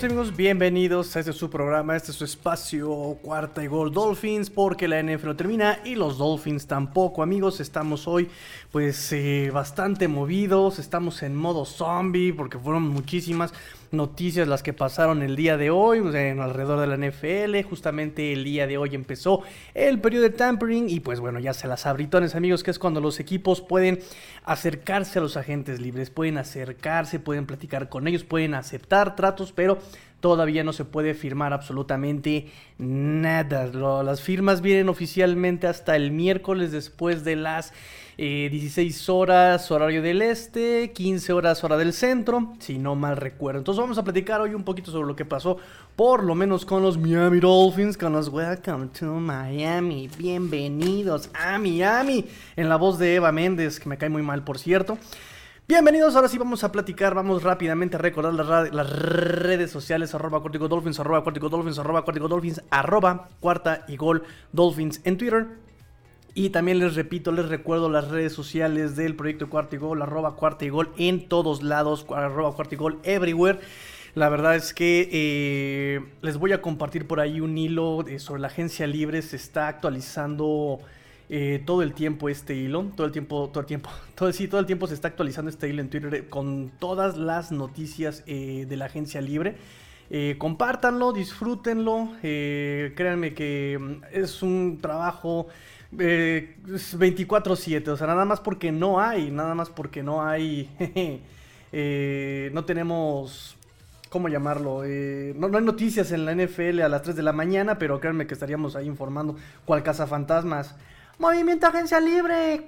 Amigos, bienvenidos a este su programa, este es su espacio cuarta y gol Dolphins porque la NFL no termina y los Dolphins tampoco. Amigos, estamos hoy pues eh, bastante movidos, estamos en modo zombie porque fueron muchísimas noticias las que pasaron el día de hoy en alrededor de la NFL. Justamente el día de hoy empezó el periodo de tampering y pues bueno, ya se las abritones amigos, que es cuando los equipos pueden acercarse a los agentes libres, pueden acercarse, pueden platicar con ellos, pueden aceptar tratos, pero todavía no se puede firmar absolutamente nada. las firmas vienen oficialmente hasta el miércoles después de las 16 eh, horas horario del este, 15 horas hora del centro, si no mal recuerdo. Entonces vamos a platicar hoy un poquito sobre lo que pasó, por lo menos con los Miami Dolphins, con los Welcome to Miami, bienvenidos a Miami, en la voz de Eva Méndez, que me cae muy mal por cierto. Bienvenidos, ahora sí vamos a platicar, vamos rápidamente a recordar las, redes sociales, arroba cuartico dolphins, arroba cuartico dolphins, arroba cuartico dolphins, arroba cuarta y gol dolphins en Twitter, y también les repito, les recuerdo las redes sociales del proyecto Cuarta y Gol, arroba Cuarta y Gol en todos lados, arroba Cuarta y Gol everywhere. La verdad es que eh, les voy a compartir por ahí un hilo sobre la agencia libre. Se está actualizando eh, todo el tiempo este hilo. Todo el tiempo, todo el tiempo. Todo, sí, todo el tiempo se está actualizando este hilo en Twitter con todas las noticias eh, de la agencia libre. compártanlo, disfrútenlo. créanme que mm, es un trabajo eh, 24/7, o sea, nada más porque no hay, nada más porque no hay, eh, no tenemos, ¿cómo llamarlo? Eh, no, hay noticias en la NFL a las 3 de la mañana, pero créanme que estaríamos ahí informando cuál fantasmas Movimiento Agencia Libre.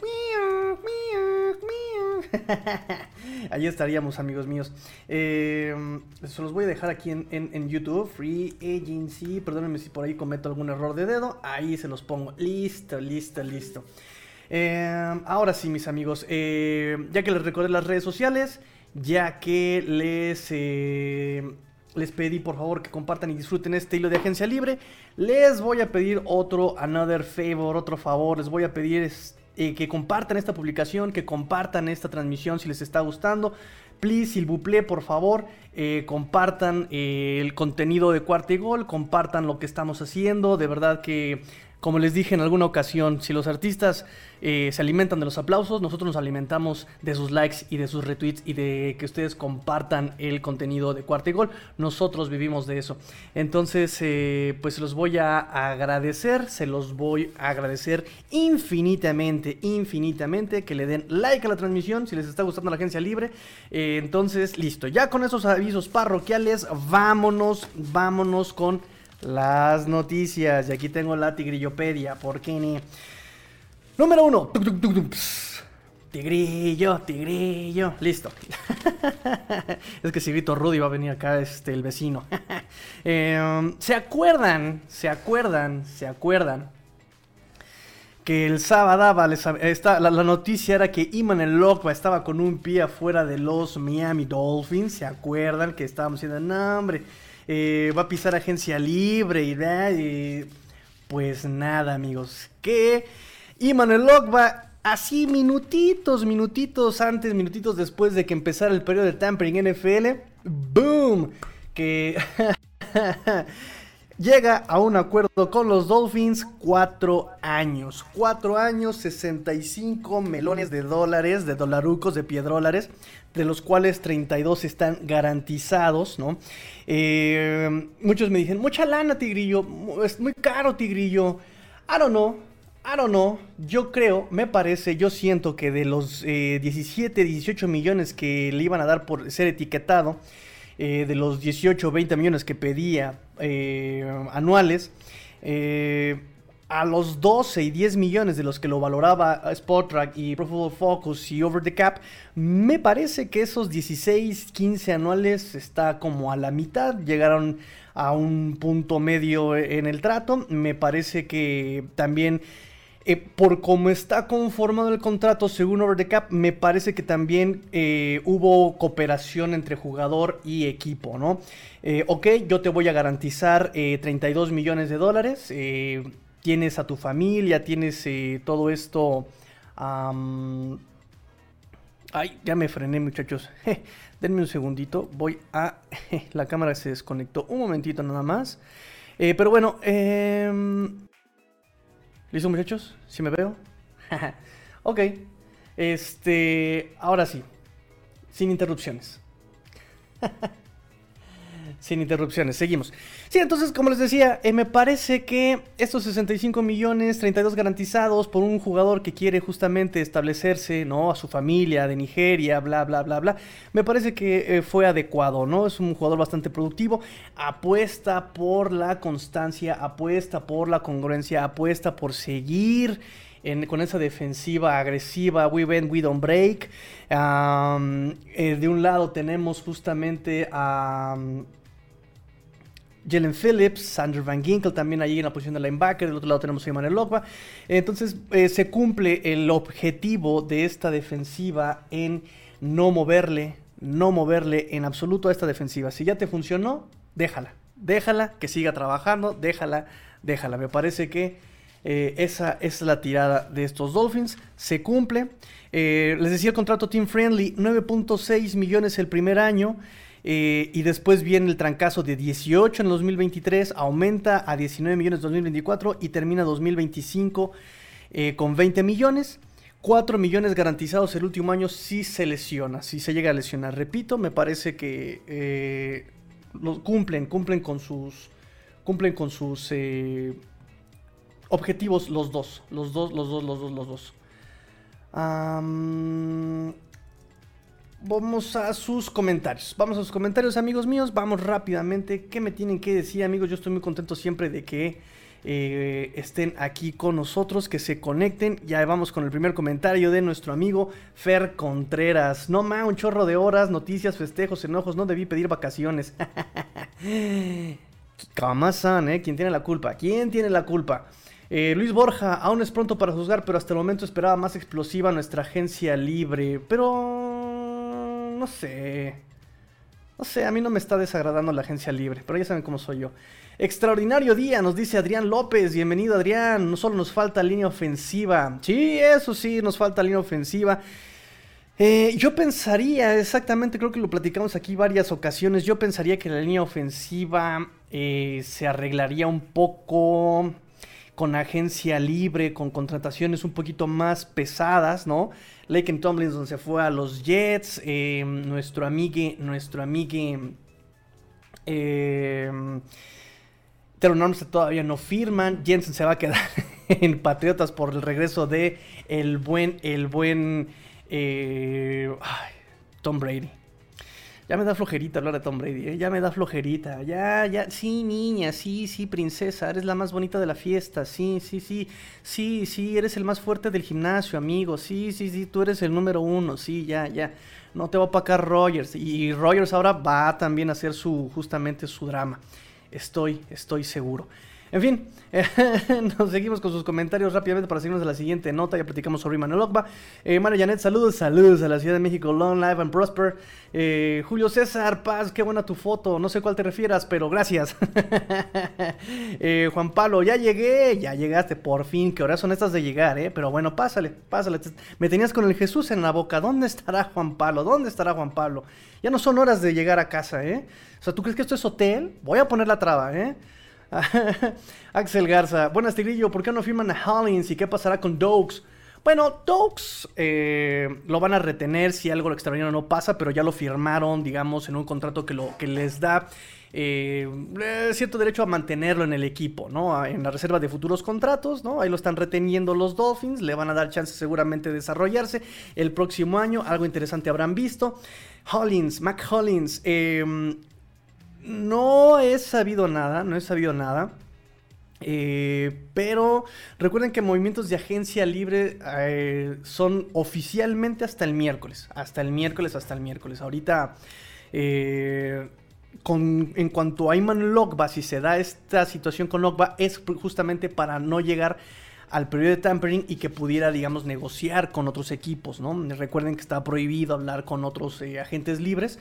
Ahí estaríamos, amigos míos. Eh, se los voy a dejar aquí en, YouTube. Free Agency. Perdónenme si por ahí cometo algún error de dedo. Ahí se los pongo. Listo, listo, listo. Eh, ahora sí, mis amigos. Eh, ya que les recordé las redes sociales. Ya que les les pedí por favor que compartan y disfruten este hilo de agencia libre. Les voy a pedir otro, another favor, otro favor. Les voy a pedir que compartan esta publicación, que compartan esta transmisión si les está gustando. Please, s'il vous plaît, por favor, eh, compartan eh, el contenido de Cuarta y Gol, compartan lo que estamos haciendo. De verdad que como les dije en alguna ocasión, si los artistas eh, se alimentan de los aplausos, nosotros nos alimentamos de sus likes y de sus retweets y de que ustedes compartan el contenido de Cuarta y Gol. Nosotros vivimos de eso. Entonces, eh, pues se los voy a agradecer, se los voy a agradecer infinitamente, infinitamente que le den like a la transmisión si les está gustando la agencia libre. Eh, entonces, listo. Ya con esos avisos parroquiales, vámonos, vámonos con las noticias. Y aquí tengo la tigrillopedia. ¿Por qué ni? Número uno. Tigrillo, tigrillo. Listo. es que si grito Rudy va a venir acá este, el vecino. Em, ¿Se acuerdan? ¿Se acuerdan? ¿Se acuerdan? Que el sábado la, la, noticia era que Iman el Lokba estaba con un pie afuera de los Miami Dolphins. ¿Se acuerdan? Que estábamos diciendo, no, hombre eh, va a pisar agencia libre y, pues nada amigos, que Iman va así minutitos, minutitos antes, minutitos después de que empezara el periodo de tampering NFL, boom, que llega a un acuerdo con los Dolphins, cuatro años, cuatro años, 65 melones de dólares, de dolarucos, de piedrólares, de los cuales 32 están garantizados, ¿no? Eh, muchos me dicen, mucha lana, Tigrillo, es muy caro, Tigrillo. I don't know, I don't know. Yo creo, me parece, yo siento que de los 17, eh, 18 millones que le iban a dar por ser etiquetado, eh, de los 18 20 millones que pedía anuales, a los 12 y 10 millones de los que lo valoraba Spotrack y Pro Football Focus y Over the Cap, me parece que esos 16, 15 anuales está como a la mitad, llegaron a un punto medio en el trato, me parece que también... Eh, por cómo está conformado el contrato, según Over the Cap, me parece que también eh, hubo cooperación entre jugador y equipo, ¿no? Eh, ok, yo te voy a garantizar 32 millones de dólares tienes a tu familia, tienes eh, todo esto Ay, ya me frené, muchachos. denme un segundito. Voy a. la cámara se desconectó. Un momentito nada más. Eh, pero bueno, eh... ¿listo, muchachos? ¿Sí me veo? ok. Este. Ahora sí. Sin interrupciones. Sin interrupciones, seguimos. Sí, entonces, como les decía, eh, me parece que estos 65 millones, 32 garantizados por un jugador que quiere justamente establecerse, ¿no? A su familia de Nigeria, bla, bla, bla, bla. Me parece que eh, fue adecuado, ¿no? Es un jugador bastante productivo. Apuesta por la constancia, apuesta por la congruencia, apuesta por seguir. con esa defensiva agresiva, we bend, we don't break. Eh, de un lado tenemos justamente a... Jalen Phillips, Sander Van Ginkel también allí en la posición de linebacker, del otro lado tenemos a Emmanuel Logba. Entonces eh, se cumple el objetivo de esta defensiva en no moverle, no moverle en absoluto a esta defensiva. Si ya te funcionó, déjala, déjala, que siga trabajando, déjala, déjala. Me parece que eh, esa es la tirada de estos Dolphins, se cumple. Eh, les decía el contrato Team Friendly, 9.6 millones el primer año. Eh, y después viene el trancazo de 18 en 2023, aumenta a 19 millones en 2024 y termina 2025 eh, con 20 millones. 4 millones garantizados el último año si se lesiona, si se llega a lesionar. Repito, me parece que eh, cumplen, cumplen con sus, cumplen con sus objetivos los dos, los dos, los dos, los dos, los dos. Vamos a sus comentarios. Vamos a sus comentarios, amigos míos. Vamos rápidamente. ¿Qué me tienen que decir, amigos? Yo estoy muy contento siempre de que eh, estén aquí con nosotros, que se conecten. Ya vamos con el primer comentario de nuestro amigo Fer Contreras. No más, un chorro de horas, noticias, festejos, enojos. No debí pedir vacaciones. Kamasan, ¿eh? ¿Quién tiene la culpa? ¿Quién tiene la culpa? Eh, Luis Borja, aún es pronto para juzgar, pero hasta el momento esperaba más explosiva nuestra agencia libre. Pero no sé. No sé, a mí no me está desagradando la agencia libre, pero ya saben cómo soy yo. Extraordinario día, nos dice Adrián López. Bienvenido, Adrián. No solo nos falta línea ofensiva. Sí, eso sí, nos falta línea ofensiva. Eh, yo pensaría, exactamente, creo que lo platicamos aquí varias ocasiones. Yo pensaría que la línea ofensiva eh, se arreglaría un poco con agencia libre, con contrataciones un poquito más pesadas, ¿no? Laken Tomlinson se fue a los Jets. Eh, nuestro amigue, nuestro amigue. Eh, Teron todavía no firman. Jensen se va a quedar en Patriotas por el regreso de el buen, el buen eh, Tom Brady. Ya me da flojerita hablar de Tom Brady, ¿eh? ya me da flojerita. Ya, ya, sí, niña, sí, sí, princesa, eres la más bonita de la fiesta. Sí, sí, sí, sí, sí, eres el más fuerte del gimnasio, amigo. Sí, sí, sí, tú eres el número uno. Sí, ya, ya. No te va a opacar Rogers. Y Rogers ahora va también a hacer su, justamente su drama. Estoy, estoy seguro. En fin, nos seguimos con sus comentarios rápidamente para seguirnos a la siguiente nota. Ya platicamos sobre Manuel Ogba. Eh, Mario Janet, saludos, saludos a la Ciudad de México. Long live and prosper. Eh, Julio César Paz, qué buena tu foto. No sé cuál te refieras, pero gracias. eh, Juan Pablo, ya llegué, ya llegaste, por fin. Que horas son estas de llegar, eh. Pero bueno, pásale, pásale. Me tenías con el Jesús en la boca. ¿Dónde estará Juan Pablo? ¿Dónde estará Juan Pablo? Ya no son horas de llegar a casa, eh. O sea, ¿tú crees que esto es hotel? Voy a poner la traba, eh. Axel Garza, buenas Tigrillo, ¿por qué no firman a Hollins y qué pasará con Dokes? Bueno, Dokes eh, lo van a retener si algo extraordinario no pasa, pero ya lo firmaron, digamos, en un contrato que, les da eh, cierto derecho a mantenerlo en el equipo, ¿no? En la reserva de futuros contratos, ¿no? Ahí lo están reteniendo los Dolphins, le van a dar chance seguramente de desarrollarse el próximo año, algo interesante habrán visto. Hollins, Mac Hollins, eh, no he sabido nada, no he sabido nada. Eh, pero recuerden que movimientos de agencia libre eh, son oficialmente hasta el miércoles. Hasta el miércoles, hasta el miércoles. Ahorita, eh, en cuanto a Iman Logba, si se da esta situación con Logba, es justamente para no llegar al periodo de tampering y que pudiera, digamos, negociar con otros equipos, ¿no? Recuerden que está prohibido hablar con otros agentes libres.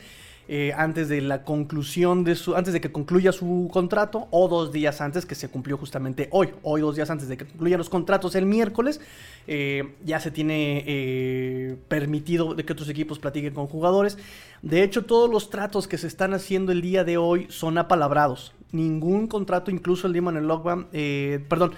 Eh, antes de la conclusión de su, antes de que concluya su contrato o dos días antes que se cumplió justamente hoy, hoy dos días antes de que concluyan los contratos el miércoles, eh, ya se tiene eh, permitido de que otros equipos platiquen con jugadores. De hecho, todos los tratos que se están haciendo el día de hoy son apalabrados ningún contrato, incluso el Demon Logba, eh, perdón,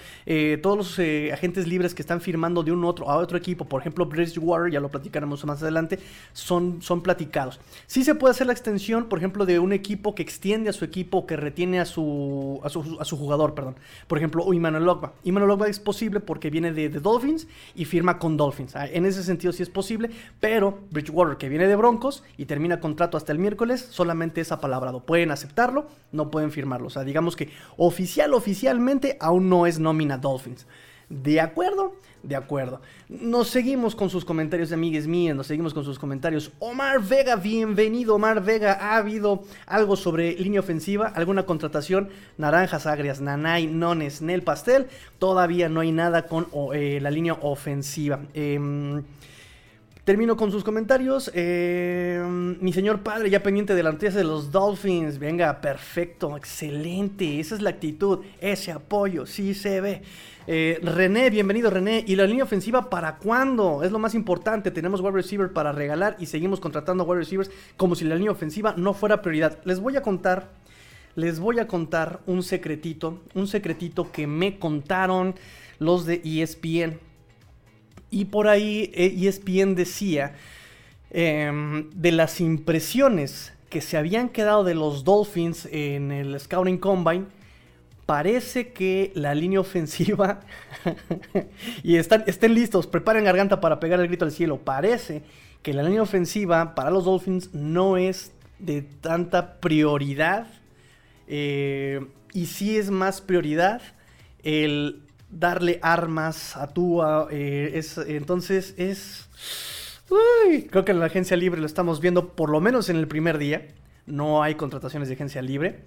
todos los agentes libres que están firmando de un otro a otro equipo, por ejemplo Bridgewater, ya lo platicaremos más adelante, son, son platicados. Sí se puede hacer la extensión, por ejemplo, de un equipo que extiende a su equipo, que retiene a su, a su, jugador, perdón. Por ejemplo, Emmanuel Logba. Emmanuel Logba es posible porque viene de, de, Dolphins y firma con Dolphins. Ah, en ese sentido sí es posible, pero Bridgewater, que viene de Broncos y termina contrato hasta el miércoles, solamente es apalabrado. Pueden aceptarlo, no pueden firmarlo. O sea, digamos que oficial, oficialmente aún no es nómina Dolphins. ¿De acuerdo? De acuerdo. Nos seguimos con sus comentarios, amigues mías. Nos seguimos con sus comentarios. Omar Vega, bienvenido, Omar Vega. ¿Ha habido algo sobre línea ofensiva? ¿Alguna contratación? Naranjas agrias, nanay, nones, nel pastel. Todavía no hay nada con eh, la línea ofensiva. Eh, Termino con sus comentarios. Eh, mi señor padre, ya pendiente de la noticia de los Dolphins. Venga, perfecto, excelente. Esa es la actitud, ese apoyo, sí se ve. Eh, René, bienvenido René. ¿Y la línea ofensiva para cuándo? Es lo más importante. Tenemos wide receiver para regalar y seguimos contratando wide receivers como si la línea ofensiva no fuera prioridad. Les voy a contar, les voy a contar un secretito, un secretito que me contaron los de ESPN. Y por ahí ESPN decía em, de las impresiones que se habían quedado de los Dolphins en el Scouting Combine. Parece que la línea ofensiva. y están, estén listos, preparen garganta para pegar el grito al cielo. Parece que la línea ofensiva para los Dolphins no es de tanta prioridad. Eh, y sí es más prioridad el darle armas a Tua. Eh, es, entonces es... creo que en la agencia libre lo estamos viendo por lo menos en el primer día. No hay contrataciones de agencia libre.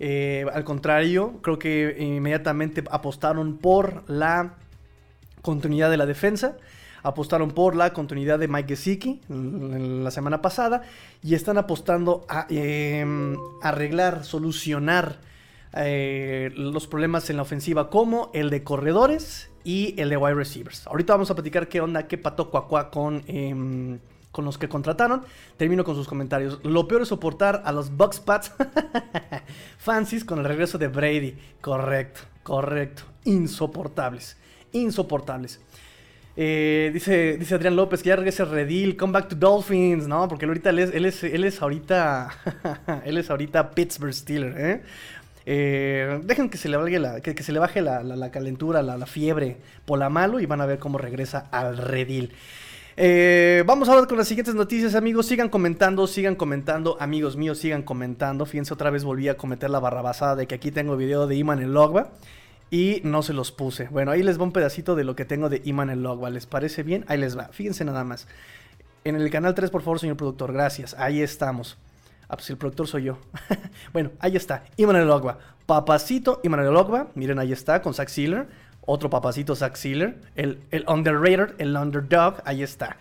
Eh, al contrario, creo que inmediatamente apostaron por la continuidad de la defensa. Apostaron por la continuidad de Mike Gesicki la semana pasada. Y están apostando a em, arreglar, solucionar eh, los problemas en la ofensiva como el de corredores y el de wide receivers. Ahorita vamos a platicar qué onda, qué pato cuacua con, em, con los que contrataron. Termino con sus comentarios. Lo peor es soportar a los Bucks Pats Fancies con el regreso de Brady. Correcto, correcto. Insoportables, insoportables. Eh, dice, dice Adrián López que ya regrese Redil, come back to Dolphins, ¿no? Porque ahorita él es, él es, él es ahorita, él es ahorita Pittsburgh Steeler, ¿eh? Eh, dejen que se le, baje la, que, se le baje la, calentura, la, fiebre por la malo y van a ver cómo regresa al redil. Eh, vamos ahora con las siguientes noticias, amigos. Sigan comentando, sigan comentando, amigos míos, sigan comentando. Fíjense, otra vez volví a cometer la barrabasada de que aquí tengo video de Iman el Logba y no se los puse. Bueno, ahí les va un pedacito de lo que tengo de Iman el Logba. ¿Les parece bien? Ahí les va. Fíjense nada más. En el canal 3, por favor, señor productor. Gracias. Ahí estamos. Ah, pues el productor soy yo. bueno, ahí está. Immanuel Ogba. Papacito Immanuel Ogba. Miren, ahí está, con Zach Sealer. Otro papacito Zach Sealer. El, el underrated, el underdog. Ahí está.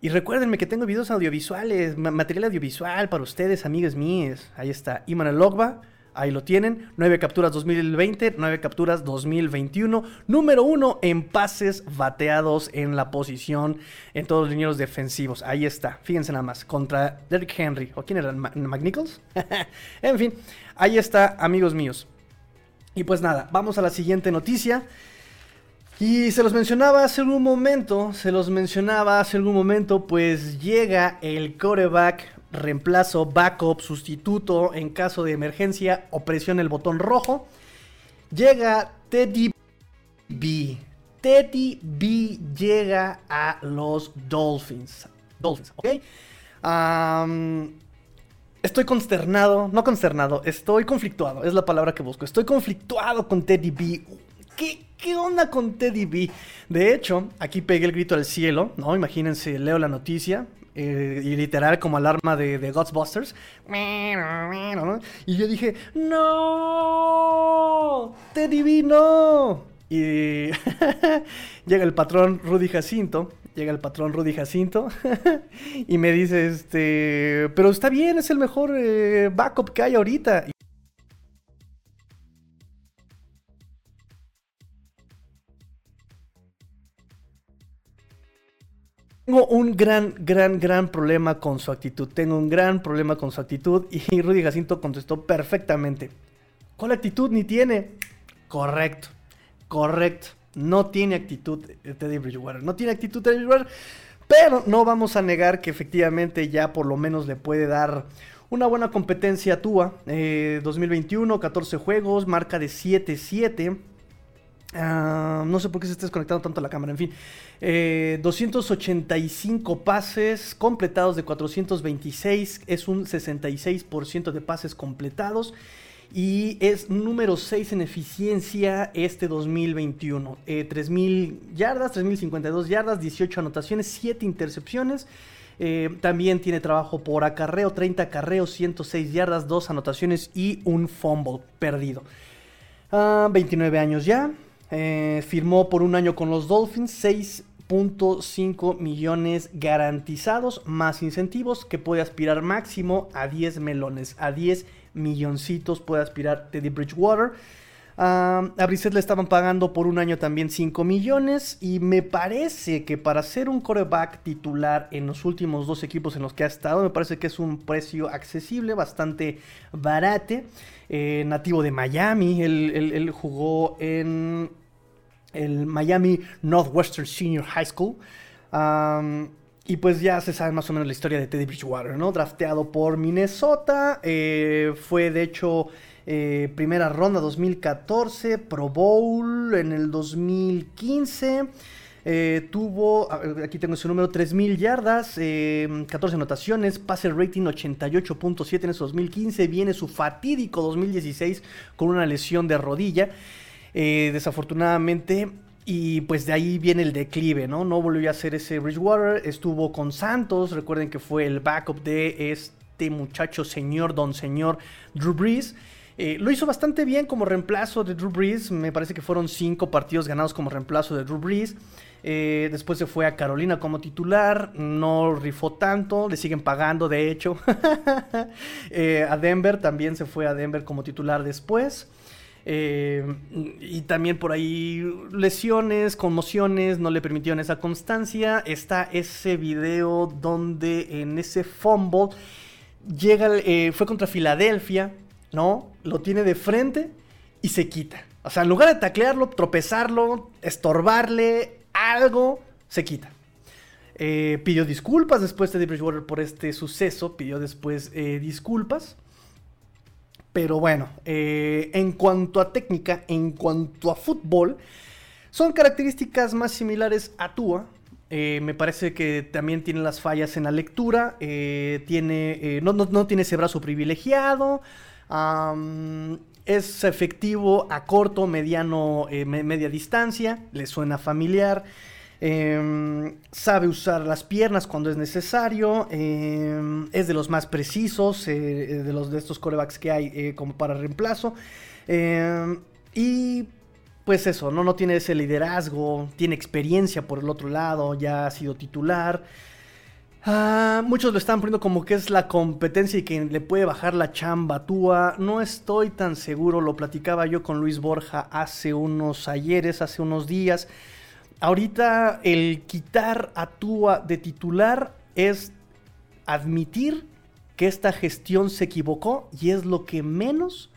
Y recuérdenme que tengo videos audiovisuales, material audiovisual para ustedes, amigos míos. Ahí está. Immanuel Ogba. Ahí lo tienen. 9 capturas 2020, 9 capturas 2021. Número 1 en pases bateados en la posición en todos los lineros defensivos. Ahí está. Fíjense nada más. Contra Derrick Henry. ¿O quién era? ¿McNichols? en fin. Ahí está, amigos míos. Y pues nada, vamos a la siguiente noticia. Y se los mencionaba hace algún momento, se los mencionaba hace algún momento, pues llega el coreback reemplazo, backup, sustituto en caso de emergencia o presiona el botón rojo. Llega Teddy B. Teddy B llega a los Dolphins. Dolphins, ¿ok? estoy consternado, no consternado, estoy conflictuado, es la palabra que busco. Estoy conflictuado con Teddy B. ¿Qué, ¿Qué onda con Teddy B? De hecho, aquí pegué el grito al cielo, ¿no? Imagínense, leo la noticia, eh, y literal como alarma de, Ghostbusters. Y yo dije, no, Teddy B, no. Y llega el patrón Rudy Jacinto llega el patrón Rudy Jacinto y me dice, este, pero está bien, es el mejor eh, backup que hay ahorita. Tengo un gran, gran, gran problema con su actitud. Tengo un gran problema con su actitud. Y Rudy Jacinto contestó perfectamente. ¿Cuál actitud ni tiene? Correcto, correcto. No tiene actitud Teddy Bridgewater. No tiene actitud Teddy Bridgewater. Pero no vamos a negar que efectivamente ya por lo menos le puede dar una buena competencia a Tua. 2021, 14 juegos, marca de 7-7. Ah, no sé por qué se está desconectando tanto la cámara, en fin. 285 eh, pases completados de 426, es un 66% de pases completados y es número 6 en eficiencia este 2021. 3.000 yardas, 3.052 yardas, 18 anotaciones, 7 intercepciones. Eh, también tiene trabajo por acarreo, 30 acarreos, 106 yardas, 2 anotaciones y un fumble perdido. 29 ah, años ya. Eh, firmó por un año con los Dolphins, 6.5 millones garantizados, más incentivos, que puede aspirar máximo a 10 melones, a 10 milloncitos puede aspirar Teddy Bridgewater. a Brissett le estaban pagando por un año también 5 millones y me parece que para ser un coreback titular en los últimos dos equipos en los que ha estado, me parece que es un precio accesible, bastante barate. Eh, nativo de Miami, él, jugó en el Miami Northwestern Senior High School. Y pues ya se sabe más o menos la historia de Teddy Bridgewater, ¿no? Drafteado por Minnesota, eh, fue de hecho eh, primera ronda 2014, Pro Bowl en el 2015. Eh, tuvo, aquí tengo su número, 3.000 yardas, 14 anotaciones, pase rating 88.7 en ese 2015. Viene su fatídico 2016 con una lesión de rodilla. Desafortunadamente y pues de ahí viene el declive, ¿no? No volvió a hacer ese Bridgewater. Estuvo con Santos. Recuerden que fue el backup de este muchacho, señor, don señor Drew Brees. Eh, lo hizo bastante bien como reemplazo de Drew Brees. Me parece que fueron cinco partidos ganados como reemplazo de Drew Brees. Eh, después se fue a Carolina como titular. No rifó tanto. Le siguen pagando, de hecho. Eh, a Denver también se fue a Denver como titular después. Eh, y también por ahí lesiones, conmociones, no le permitieron esa constancia. Está ese video donde en ese fumble llega, eh, fue contra Filadelfia, ¿no? Lo tiene de frente y se quita. O sea, en lugar de taclearlo, tropezarlo, estorbarle, algo, se quita. Eh, pidió disculpas después de Bridgewater por este suceso, pidió después disculpas. Pero bueno, eh, en cuanto a técnica, en cuanto a fútbol, son características más similares a Tua. Eh, me parece que también tiene las fallas en la lectura, eh, tiene, no, tiene ese brazo privilegiado, es efectivo a corto, mediano, media distancia, le suena familiar. Em, sabe usar las piernas cuando es necesario. Em, es de los más precisos eh, de, los, de estos corebacks que hay eh, como para reemplazo. Em, y pues eso, ¿no? no tiene ese liderazgo. Tiene experiencia por el otro lado. Ya ha sido titular. Ah, muchos lo están poniendo como que es la competencia y que le puede bajar la chamba Túa. No estoy tan seguro, lo platicaba yo con Luis Borja hace unos ayeres, hace unos días. Ahorita el quitar a Tua de titular es admitir que esta gestión se equivocó y es lo que menos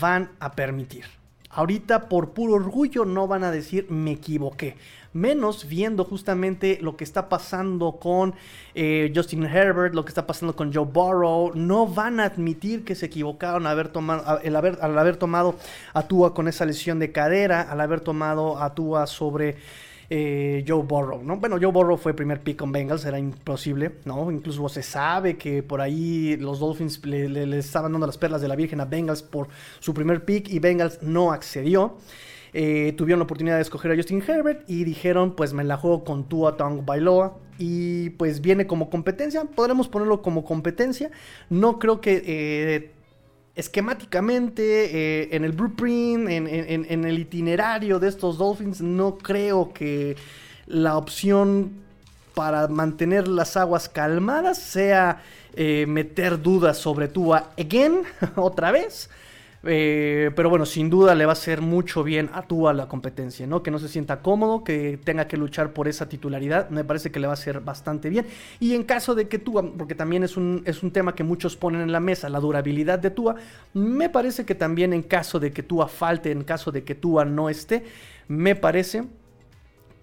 van a permitir. Ahorita por puro orgullo no van a decir me equivoqué. Menos viendo justamente lo que está pasando con eh, Justin Herbert, lo que está pasando con Joe Burrow. No van a admitir que se equivocaron al haber, tomado, haber, al haber tomado a Tua con esa lesión de cadera, al haber tomado a Tua sobre eh, Joe Burrow, ¿no? Bueno, Joe Burrow fue primer pick con Bengals, era imposible, ¿no? Incluso se sabe que por ahí los Dolphins le, estaban dando las perlas de la Virgen a Bengals por su primer pick y Bengals no accedió. Eh, tuvieron la oportunidad de escoger a Justin Herbert y dijeron, pues me la juego con Tua Tong Bailoa y pues viene como competencia, podremos ponerlo como competencia. No creo que eh, esquemáticamente, eh, en el blueprint, en, el itinerario de estos Dolphins, no creo que la opción para mantener las aguas calmadas, sea eh, meter dudas sobre Tua again, otra vez. Eh, pero bueno, sin duda le va a hacer mucho bien a Tua la competencia, ¿no? Que no se sienta cómodo, que tenga que luchar por esa titularidad, me parece que le va a hacer bastante bien. Y en caso de que Tua, porque también es un, es un tema que muchos ponen en la mesa, la durabilidad de Tua, me parece que también en caso de que Tua falte, en caso de que Tua no esté, me parece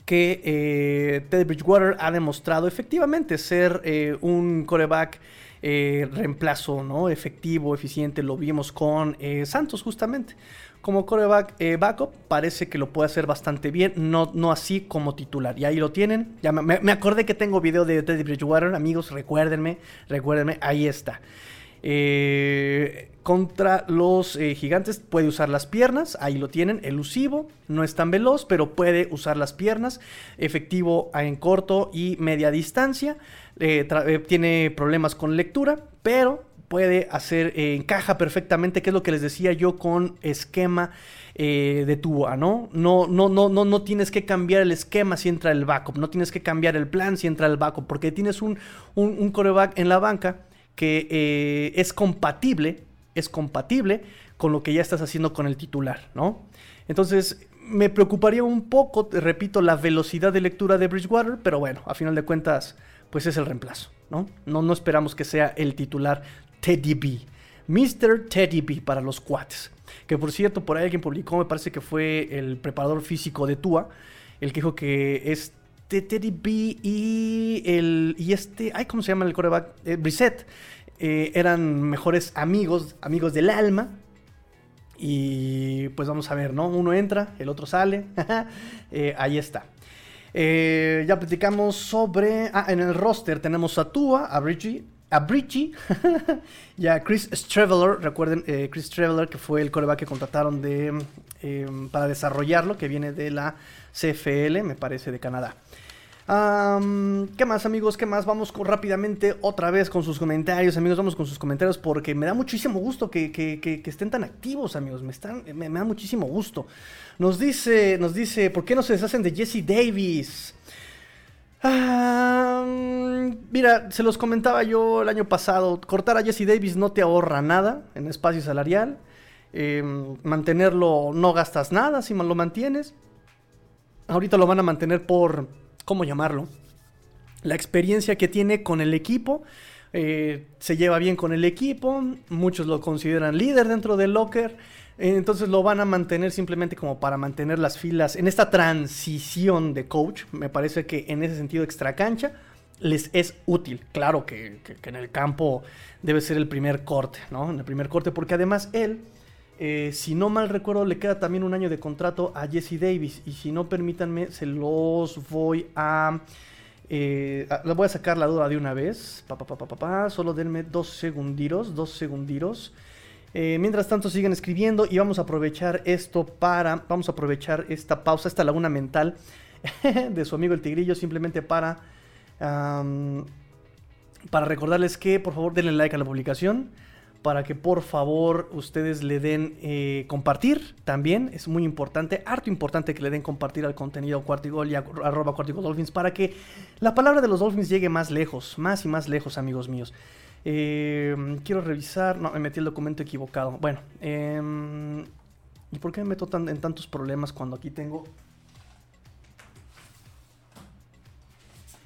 que eh, Teddy Bridgewater ha demostrado efectivamente ser eh, un coreback eh, reemplazo, ¿no? Efectivo, eficiente, lo vimos con eh, Santos justamente. Como coreback eh, backup parece que lo puede hacer bastante bien, no, no así como titular. Y ahí lo tienen. Ya me, me acordé que tengo video de Teddy Bridgewater, amigos, recuérdenme, recuérdenme, ahí está. Eh, contra los eh, gigantes puede usar las piernas, ahí lo tienen, elusivo, no es tan veloz, pero puede usar las piernas, efectivo en corto y media distancia, eh, tiene problemas con lectura, pero puede hacer, encaja perfectamente, que es lo que les decía yo con esquema de Tua, ¿no? No, no, no, no, no tienes que cambiar el esquema si entra el backup, no tienes que cambiar el plan si entra el backup, porque tienes un, un, un coreback en la banca que eh, es compatible, es compatible con lo que ya estás haciendo con el titular, ¿no? Entonces, me preocuparía un poco, repito, la velocidad de lectura de Bridgewater, pero bueno, a final de cuentas, pues es el reemplazo, ¿no? No, esperamos que sea el titular Teddy B. Mr. Teddy B para los cuates. Que por cierto, por ahí alguien publicó, me parece que fue el preparador físico de Tua, el que dijo que este Teddy B y el y este, ay, ¿cómo se llama el coreback? Eh, Brissett. eh, eran mejores amigos, amigos del alma. Y pues vamos a ver, ¿no? Uno entra, el otro sale. Eh, ahí está. Eh, ya platicamos sobre. Ah, en el roster tenemos a Tua, a Bridgie, a Bridgie y a Chris Streveler. Recuerden, Chris Streveler, que fue el coreback que contrataron de, eh, para desarrollarlo, que viene de la CFL, me parece, de Canadá. Am, ¿Qué más, amigos? ¿Qué más? Vamos con- rápidamente otra vez con sus comentarios, amigos. Vamos con sus comentarios porque me da muchísimo gusto que, estén tan activos, amigos. Me, están, me, da muchísimo gusto. Nos dice, nos dice, ¿por qué no se deshacen de Jesse Davis? Mira, se los comentaba yo el año pasado. Cortar a Jesse Davis no te ahorra nada en espacio salarial. Eh, mantenerlo no gastas nada si lo mantienes. Ahorita lo van a mantener por, ¿cómo llamarlo? La experiencia que tiene con el equipo. eh, se lleva bien con el equipo. Muchos lo consideran líder dentro del locker. eh, entonces lo van a mantener simplemente como para mantener las filas en esta transición de coach. Me parece que en ese sentido extra cancha les es útil. Claro que, que- en el campo debe ser el primer corte, ¿no? En el primer corte, porque además él, eh, si no mal recuerdo, le queda también un año de contrato a Jesse Davis. Y si no, permítanme, se los voy a. Eh, voy a sacar la duda de una vez. Solo denme dos segunditos, dos segunditos. Eh, mientras tanto siguen escribiendo y vamos a aprovechar esto para, vamos a aprovechar esta pausa, esta laguna mental de su amigo el tigrillo simplemente para, para recordarles que por favor denle like a la publicación, para que por favor ustedes le den eh, compartir también, es muy importante, harto importante que le den compartir al contenido Cuartigol y a- arroba Cuartigol Dolphins para que la palabra de los Dolphins llegue más lejos, más y más lejos amigos míos. Eh, quiero revisar, no, me metí el documento equivocado. Bueno, em, ¿y por qué me meto tan- en tantos problemas cuando aquí tengo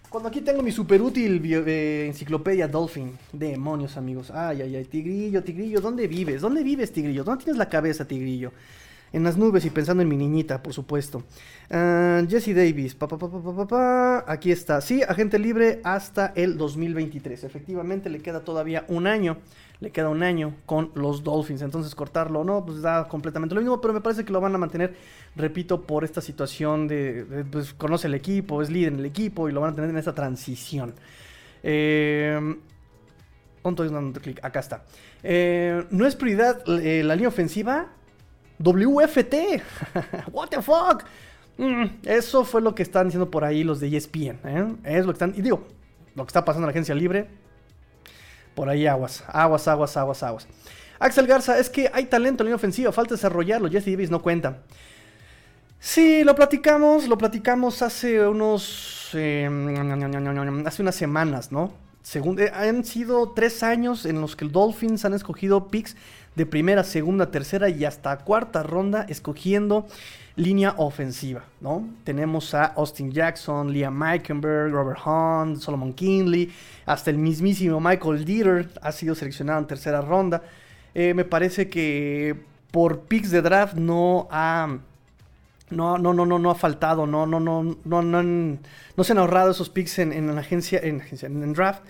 Cuando aquí tengo mi super útil eh, enciclopedia Dolphin. Demonios, amigos. Ay, ay, ay. Tigrillo, Tigrillo, ¿dónde vives? ¿Dónde vives, Tigrillo? ¿Dónde tienes la cabeza, Tigrillo? En las nubes y pensando en mi niñita, por supuesto. Ah, Jesse Davis. Pa, pa, pa. Aquí está. Sí, agente libre hasta el 2023. Efectivamente, le queda todavía un año. Le queda un año con los Dolphins. Entonces, cortarlo no, pues da completamente lo mismo. Pero me parece que lo van a mantener, repito, por esta situación de, pues conoce el equipo, es líder en el equipo y lo van a tener en esta transición. Eh, ¿Dónde estoy dando clic? Acá está. Eh, ¿No es prioridad eh, la línea ofensiva? WFT. What the fuck? Mm, eso fue lo que están diciendo por ahí los de ESPN. ¿eh? Es lo que están. Y digo, lo que está pasando en la agencia libre. Por ahí aguas, aguas, aguas, aguas, aguas. Axel Garza, es que hay talento en línea ofensiva, falta desarrollarlo. Jesse Davis no cuenta. Sí, lo platicamos, lo platicamos hace unos em, hace unas semanas, ¿no? Eh, han sido tres años en los que el Dolphins han escogido picks de primera, segunda, tercera y hasta cuarta ronda escogiendo línea ofensiva, ¿no? Tenemos a Austin Jackson, Liam Meikenberg, Robert Hunt, Solomon Kinley, hasta el mismísimo Michael Dieter ha sido seleccionado en tercera ronda. Eh, me parece que por picks de draft no ha no, no, no, no, no ha faltado, no, no, no, no, no, no se han ahorrado esos picks en, en la agencia, en, en draft,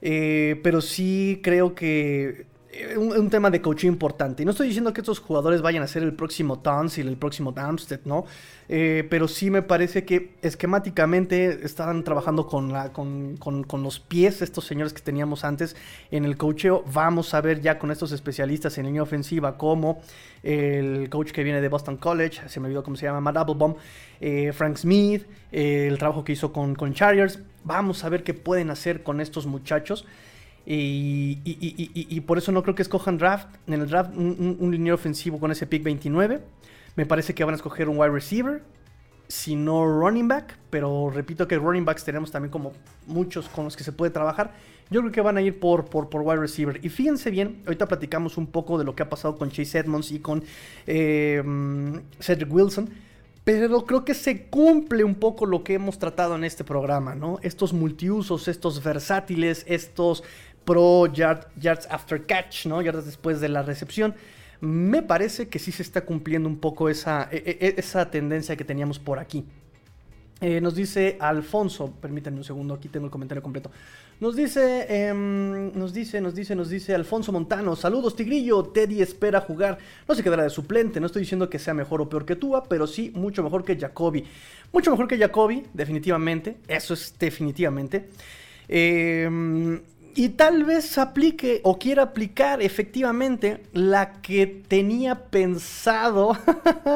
eh, pero sí creo que eh, un, tema de coaching importante. Y no estoy diciendo que estos jugadores vayan a ser el próximo y el próximo Darmstead, ¿no? Eh, pero sí me parece que esquemáticamente estaban trabajando con, la, con, con, los pies estos señores que teníamos antes en el coacheo. Vamos a ver ya con estos especialistas en línea ofensiva como el coach que viene de Boston College, se me olvidó cómo se llama, Matt Applebaum, eh, Frank Smith, el trabajo que hizo con, con Chargers. Vamos a ver qué pueden hacer con estos muchachos. Y, por eso no creo que escojan draft. En el draft, un, un, ofensivo con ese pick 29. Me parece que van a escoger un wide receiver. Si no running back. Pero repito que running backs tenemos también como muchos con los que se puede trabajar. Yo creo que van a ir por, por, por wide receiver. Y fíjense bien, ahorita platicamos un poco de lo que ha pasado con Chase Edmonds y con eh, Cedric Wilson. Pero creo que se cumple un poco lo que hemos tratado en este programa, ¿no? Estos multiusos, estos versátiles, estos pro yards after catch, ¿no? Yardas después de la recepción. Me parece que sí se está cumpliendo un poco esa, e, e, e, esa tendencia que teníamos por aquí. Eh, nos dice Alfonso, permítanme un segundo, aquí tengo el comentario completo. Nos dice, em, nos dice, nos dice, nos dice Alfonso Montano, saludos Tigrillo, Teddy espera jugar, no se quedará de suplente, no estoy diciendo que sea mejor o peor que Tua, pero sí mucho mejor que Jacoby. Mucho mejor que Jacoby, definitivamente, eso es definitivamente. Eh, y tal vez aplique o quiera aplicar efectivamente la que tenía pensado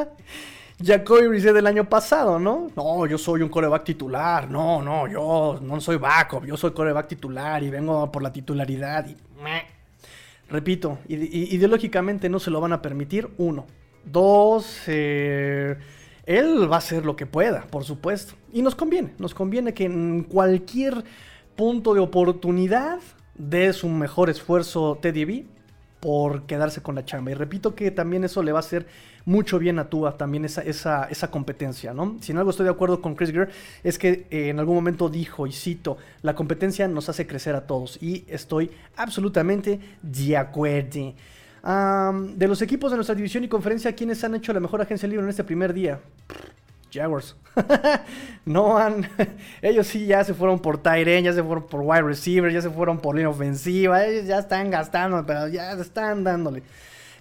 Jacoby Brissett del año pasado, ¿no? No, yo soy un coreback titular. No, no, yo no soy backup. Yo soy coreback titular y vengo por la titularidad. Y, Repito, ideológicamente no se lo van a permitir. Uno. Dos, eh, él va a hacer lo que pueda, por supuesto. Y nos conviene. Nos conviene que en cualquier punto de oportunidad de su mejor esfuerzo Teddy B por quedarse con la chamba. Y repito que también eso le va a hacer mucho bien a Tua, también esa, esa, esa competencia, ¿no? Si en algo estoy de acuerdo con Chris Greer, es que eh, en algún momento dijo, y cito, la competencia nos hace crecer a todos. Y estoy absolutamente de acuerdo. de los equipos de nuestra división y conferencia, ¿quiénes han hecho la mejor agencia libre en este primer día? Jaguars. no han. Ellos sí ya se fueron por Tyren, ya se fueron por wide receiver, ya se fueron por línea ofensiva. Ellos ya están gastando, pero ya están dándole.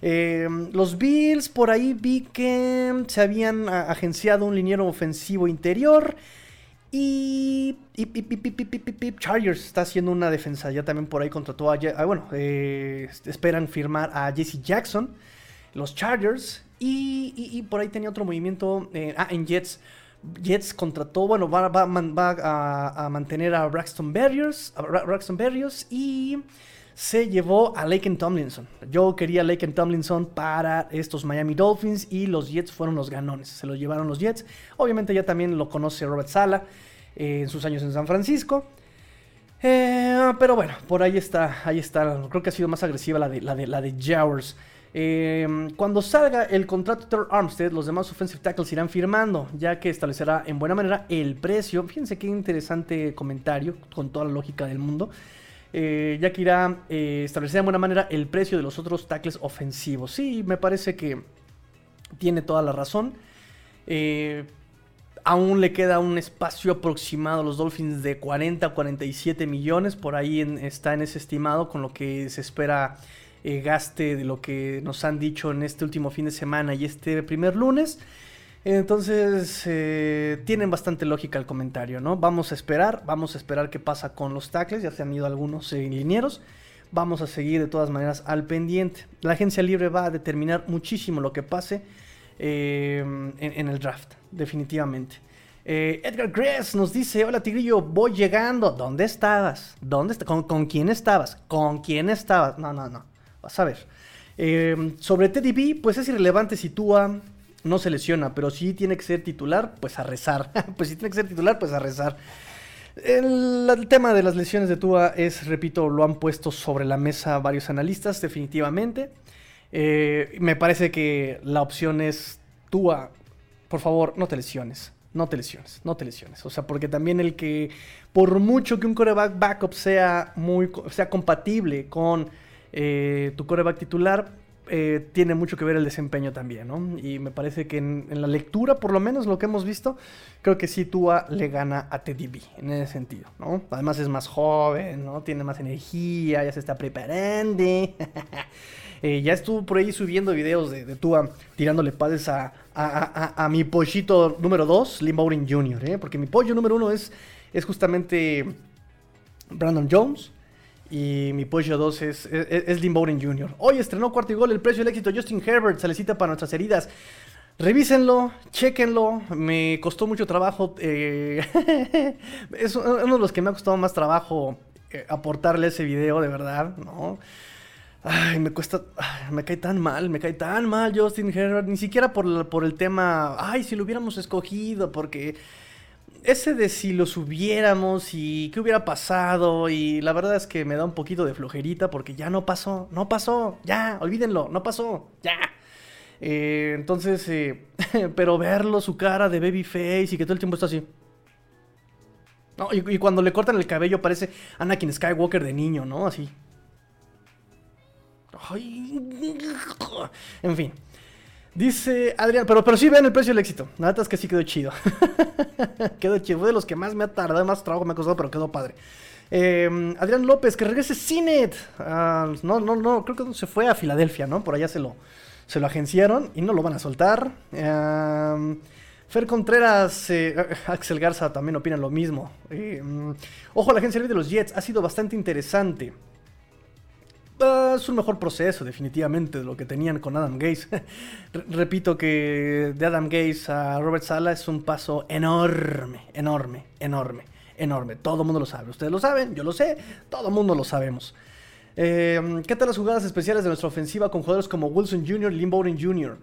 Em, los Bills, por ahí vi que se habían agenciado un liniero ofensivo interior. Y, Chargers está haciendo una defensa. Ya también por ahí contrató a. Ah, bueno, eh, esperan firmar a Jesse Jackson. Los Chargers. Y, por ahí tenía otro movimiento. Eh, ah, en Jets. Jets contrató, bueno, va, a, mantener a Braxton Berrios, Braxton Berrios y se llevó a Laken Tomlinson. Yo quería a Laken Tomlinson para estos Miami Dolphins y los Jets fueron los ganones. Se lo llevaron los Jets. Obviamente ya también lo conoce Robert Sala eh, en sus años en San Francisco. Eh, pero bueno, por ahí está, ahí está. Creo que ha sido más agresiva la de, la de, la de Jowers. Em, cuando salga el contrato de Armstead, los demás offensive tackles irán firmando, ya que establecerá en buena manera el precio. Fíjense qué interesante comentario, con toda la lógica del mundo. Eh, ya que irá eh, establecer en buena manera el precio de los otros tackles ofensivos. Sí, me parece que tiene toda la razón. Eh, aún le queda un espacio aproximado a los Dolphins de 40 a 47 millones. Por ahí está en ese estimado, con lo que se espera eh, gaste de lo que nos han dicho en este último fin de semana y este primer lunes. Entonces, eh, tienen bastante lógica el comentario, ¿no? Vamos a esperar, vamos a esperar qué pasa con los tackles, ya se han ido algunos eh, linieros. Vamos a seguir de todas maneras al pendiente. La agencia libre va a determinar muchísimo lo que pase en, el draft, definitivamente. Edgar Gress nos dice, hola Tigrillo, voy llegando. ¿Dónde estabas? ¿Dónde ¿Con, ¿Con, quién estabas? ¿Con quién estabas? No, no, no. Vas a ver. Sobre Teddy pues es irrelevante si Tua no se lesiona, pero si tiene que ser titular, pues a rezar. pues si tiene que ser titular, pues a rezar. El, tema de las lesiones de Tua es, repito, lo han puesto sobre la mesa varios analistas, definitivamente. Eh, me parece que la opción es Tua, por favor, no te lesiones. No te lesiones, no te lesiones. O sea, porque también el que, por mucho que un coreback backup sea, muy, sea compatible con eh, tu coreback titular, eh, tiene mucho que ver el desempeño también, ¿no? Y me parece que en, la lectura, por lo menos lo que hemos visto, creo que sí Tua le gana a Teddy B en ese sentido, ¿no? Además es más joven, ¿no? Tiene más energía, ya se está preparando. Eh, ya estuvo por ahí subiendo videos de, Tua tirándole pases a, mi pollito número 2, Lim Bowden Jr.. Porque mi pollo número 1 es, es justamente Brandon Jones. Y mi pollo 2 es, es, Bowden Jr. Hoy estrenó cuarto y gol el precio del éxito Justin Herbert. Se le cita para nuestras heridas. Revísenlo, chequenlo. Me costó mucho trabajo. Eh, es uno de los que me ha costado más trabajo eh, aportarle ese video, de verdad, ¿no? Ay, me cuesta. me cae tan mal, me cae tan mal Justin Herbert. Ni siquiera por, por el tema. Ay, si lo hubiéramos escogido, porque ese de si lo subiéramos y qué hubiera pasado y la verdad es que me da un poquito de flojerita porque ya no pasó, no pasó, ya, olvídenlo, no pasó, ya. Eh, entonces, eh, pero verlo, su cara de babyface y que todo el tiempo está así. y, y, cuando le cortan el cabello parece Anakin Skywalker de niño, ¿no? Así. Ay, en fin. Dice Adrián, pero, pero sí vean el precio del éxito. La verdad es que sí quedó chido. quedó chido. Fue de los que más me ha tardado, más trabajo me ha costado, pero quedó padre. Em, Adrián López, que regrese Cinet. Ah, no, no, no, creo que se fue a Filadelfia, ¿no? Por allá se lo, se lo agenciaron y no lo van a soltar. Em, Fer Contreras, eh, Axel Garza también opinan lo mismo. Em, ojo, la agencia de los Jets ha sido bastante interesante. Es un mejor proceso, definitivamente, de lo que tenían con Adam Gaze. Repito que de Adam Gaze a Robert Sala es un paso enorme, enorme, enorme, enorme. Todo el mundo lo sabe. Ustedes lo saben, yo lo sé, todo el mundo lo sabemos. Em, ¿Qué tal las jugadas especiales de nuestra ofensiva con jugadores como Wilson Jr., Lynn Bowden Jr.?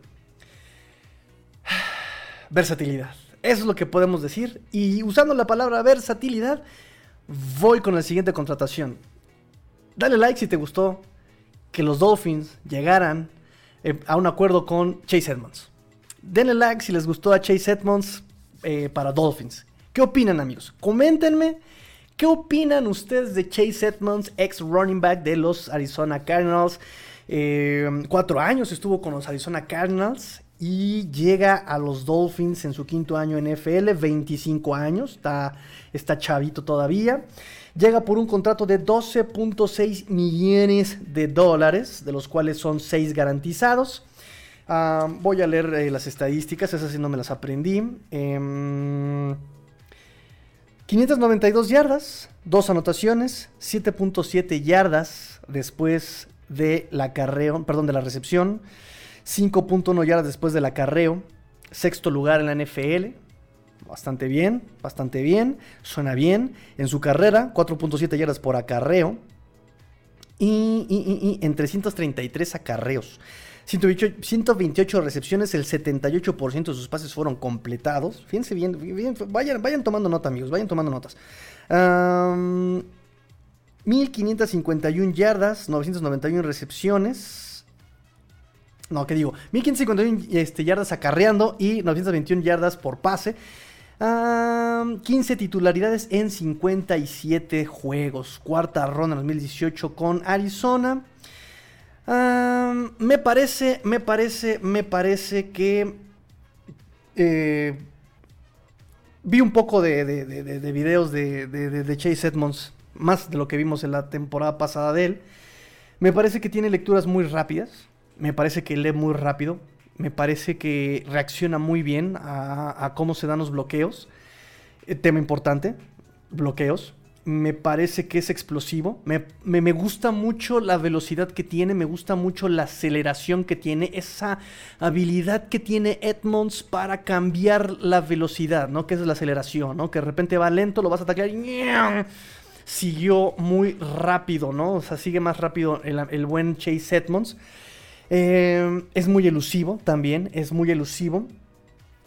Versatilidad. Eso es lo que podemos decir. Y usando la palabra versatilidad, voy con la siguiente contratación. Dale like si te gustó que los Dolphins llegaran eh, a un acuerdo con Chase Edmonds. Denle like si les gustó a Chase Edmonds eh, para Dolphins. ¿Qué opinan amigos? Coméntenme. ¿Qué opinan ustedes de Chase Edmonds, ex running back de los Arizona Cardinals? Eh, cuatro años estuvo con los Arizona Cardinals y llega a los Dolphins en su quinto año en NFL, 25 años, está, está chavito todavía llega por un contrato de 12.6 millones de dólares, de los cuales son 6 garantizados. Voy a leer eh, las estadísticas, esas sí no me las aprendí. 592 em, yardas, 2 anotaciones, 7.7 yardas después de la carreo, perdón, de la recepción, 5.1 yardas después del acarreo, sexto lugar en la NFL, bastante bien, bastante bien, suena bien. En su carrera, 4.7 yardas por acarreo. Y, en 333 acarreos. 128, recepciones, el 78% de sus pases fueron completados. Fíjense bien, vayan, vayan tomando nota, amigos, vayan tomando notas. 1551 yardas, 991 recepciones. No, ¿qué digo? 1551 este, yardas acarreando y 921 yardas por pase. 15 titularidades en 57 juegos. Cuarta ronda en 2018 con Arizona. me parece, me parece, me parece que eh, vi un poco de videos de, Chase Edmonds, más de lo que vimos en la temporada pasada de él. Me parece que tiene lecturas muy rápidas. Me parece que lee muy rápido. Me parece que reacciona muy bien a, cómo se dan los bloqueos. Eh, tema importante, bloqueos. Me parece que es explosivo. Me, gusta mucho la velocidad que tiene. Me gusta mucho la aceleración que tiene. Esa habilidad que tiene Edmonds para cambiar la velocidad, ¿no? Que es la aceleración, ¿no? Que de repente va lento, lo vas a atacar siguió muy rápido, ¿no? O sea, sigue más rápido el, el buen Chase Edmonds. Eh, es muy elusivo también, es muy elusivo.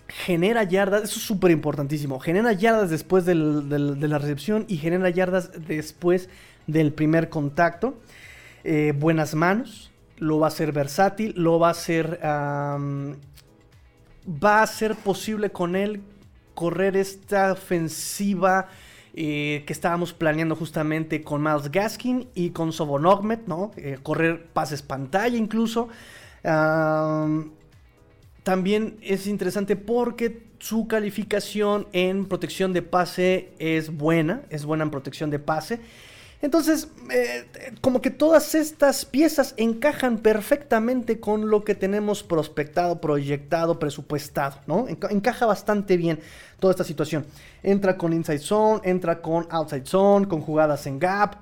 genera yardas, eso es súper importantísimo, genera yardas después de la recepción y genera yardas después del primer contacto. Eh, buenas manos, lo va a ser versátil, lo va a ser... va a ser posible con él correr esta ofensiva que estábamos planeando justamente con Miles Gaskin y con Sobonogmet, ¿no? Eh, correr pases pantalla incluso. también es interesante porque su calificación en protección de pase es buena, es buena en protección de pase. Entonces, eh, como que todas estas piezas encajan perfectamente con lo que tenemos prospectado, proyectado, presupuestado, ¿no? Encaja bastante bien toda esta situación. Entra con inside zone, entra con outside zone, con jugadas en gap,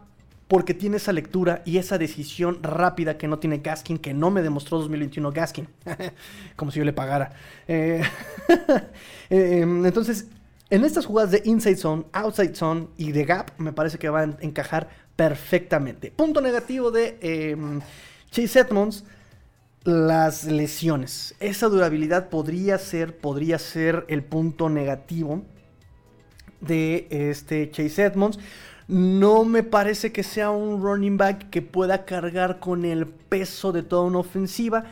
porque tiene esa lectura y esa decisión rápida que no tiene Gaskin, que no me demostró 2021 Gaskin, como si yo le pagara. Eh, eh, entonces, en estas jugadas de inside zone, outside zone y de gap, me parece que van a encajar perfectamente. Punto negativo de em, Chase Edmonds, las lesiones. Esa durabilidad podría ser, podría ser el punto negativo de este Chase Edmonds. No me parece que sea un running back que pueda cargar con el peso de toda una ofensiva,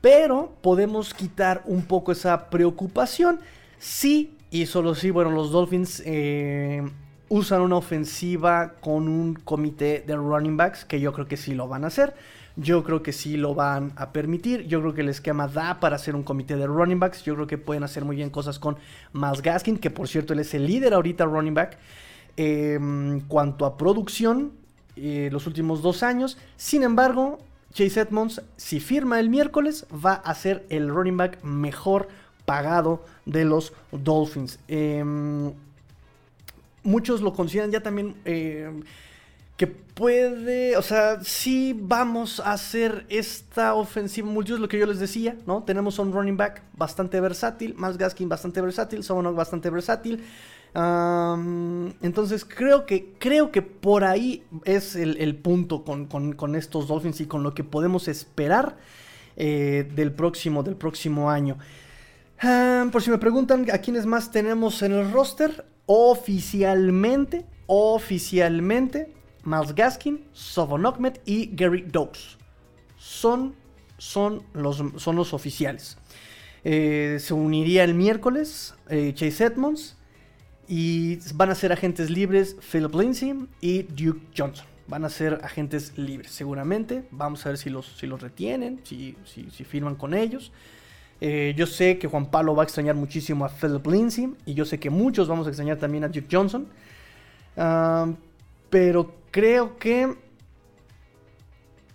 pero podemos quitar un poco esa preocupación si y solo si, bueno, los Dolphins eh, usan una ofensiva con un comité de running backs, que yo creo que sí lo van a hacer. Yo creo que sí lo van a permitir. Yo creo que el esquema da para hacer un comité de running backs. Yo creo que pueden hacer muy bien cosas con Miles Gaskin, que por cierto él es el líder ahorita running back. En cuanto a producción, eh, los últimos dos años. Sin embargo, Chase Edmonds, si firma el miércoles, va a ser el running back mejor pagado de los Dolphins. Em, muchos lo consideran ya también em, que puede, o sea, sí vamos a hacer esta ofensiva es lo que yo les decía, ¿no? Tenemos un running back bastante versátil, más Gaskin bastante versátil, Somonok bastante versátil. entonces creo que, creo que por ahí es el, punto con, estos Dolphins y con lo que podemos esperar eh, del, próximo, del próximo año. Ah, por si me preguntan a quiénes más tenemos en el roster, oficialmente, oficialmente, Miles Gaskin, Sovon y Gary Doaks. Son, son, los, son los oficiales. Eh, se uniría el miércoles eh, Chase Edmonds y van a ser agentes libres Philip Lindsay y Duke Johnson. Van a ser agentes libres, seguramente. Vamos a ver si los, si los retienen, si, si, si firman con ellos. Eh, yo sé que Juan Pablo va a extrañar muchísimo a Philip Lindsay y yo sé que muchos vamos a extrañar también a Duke Johnson. pero creo que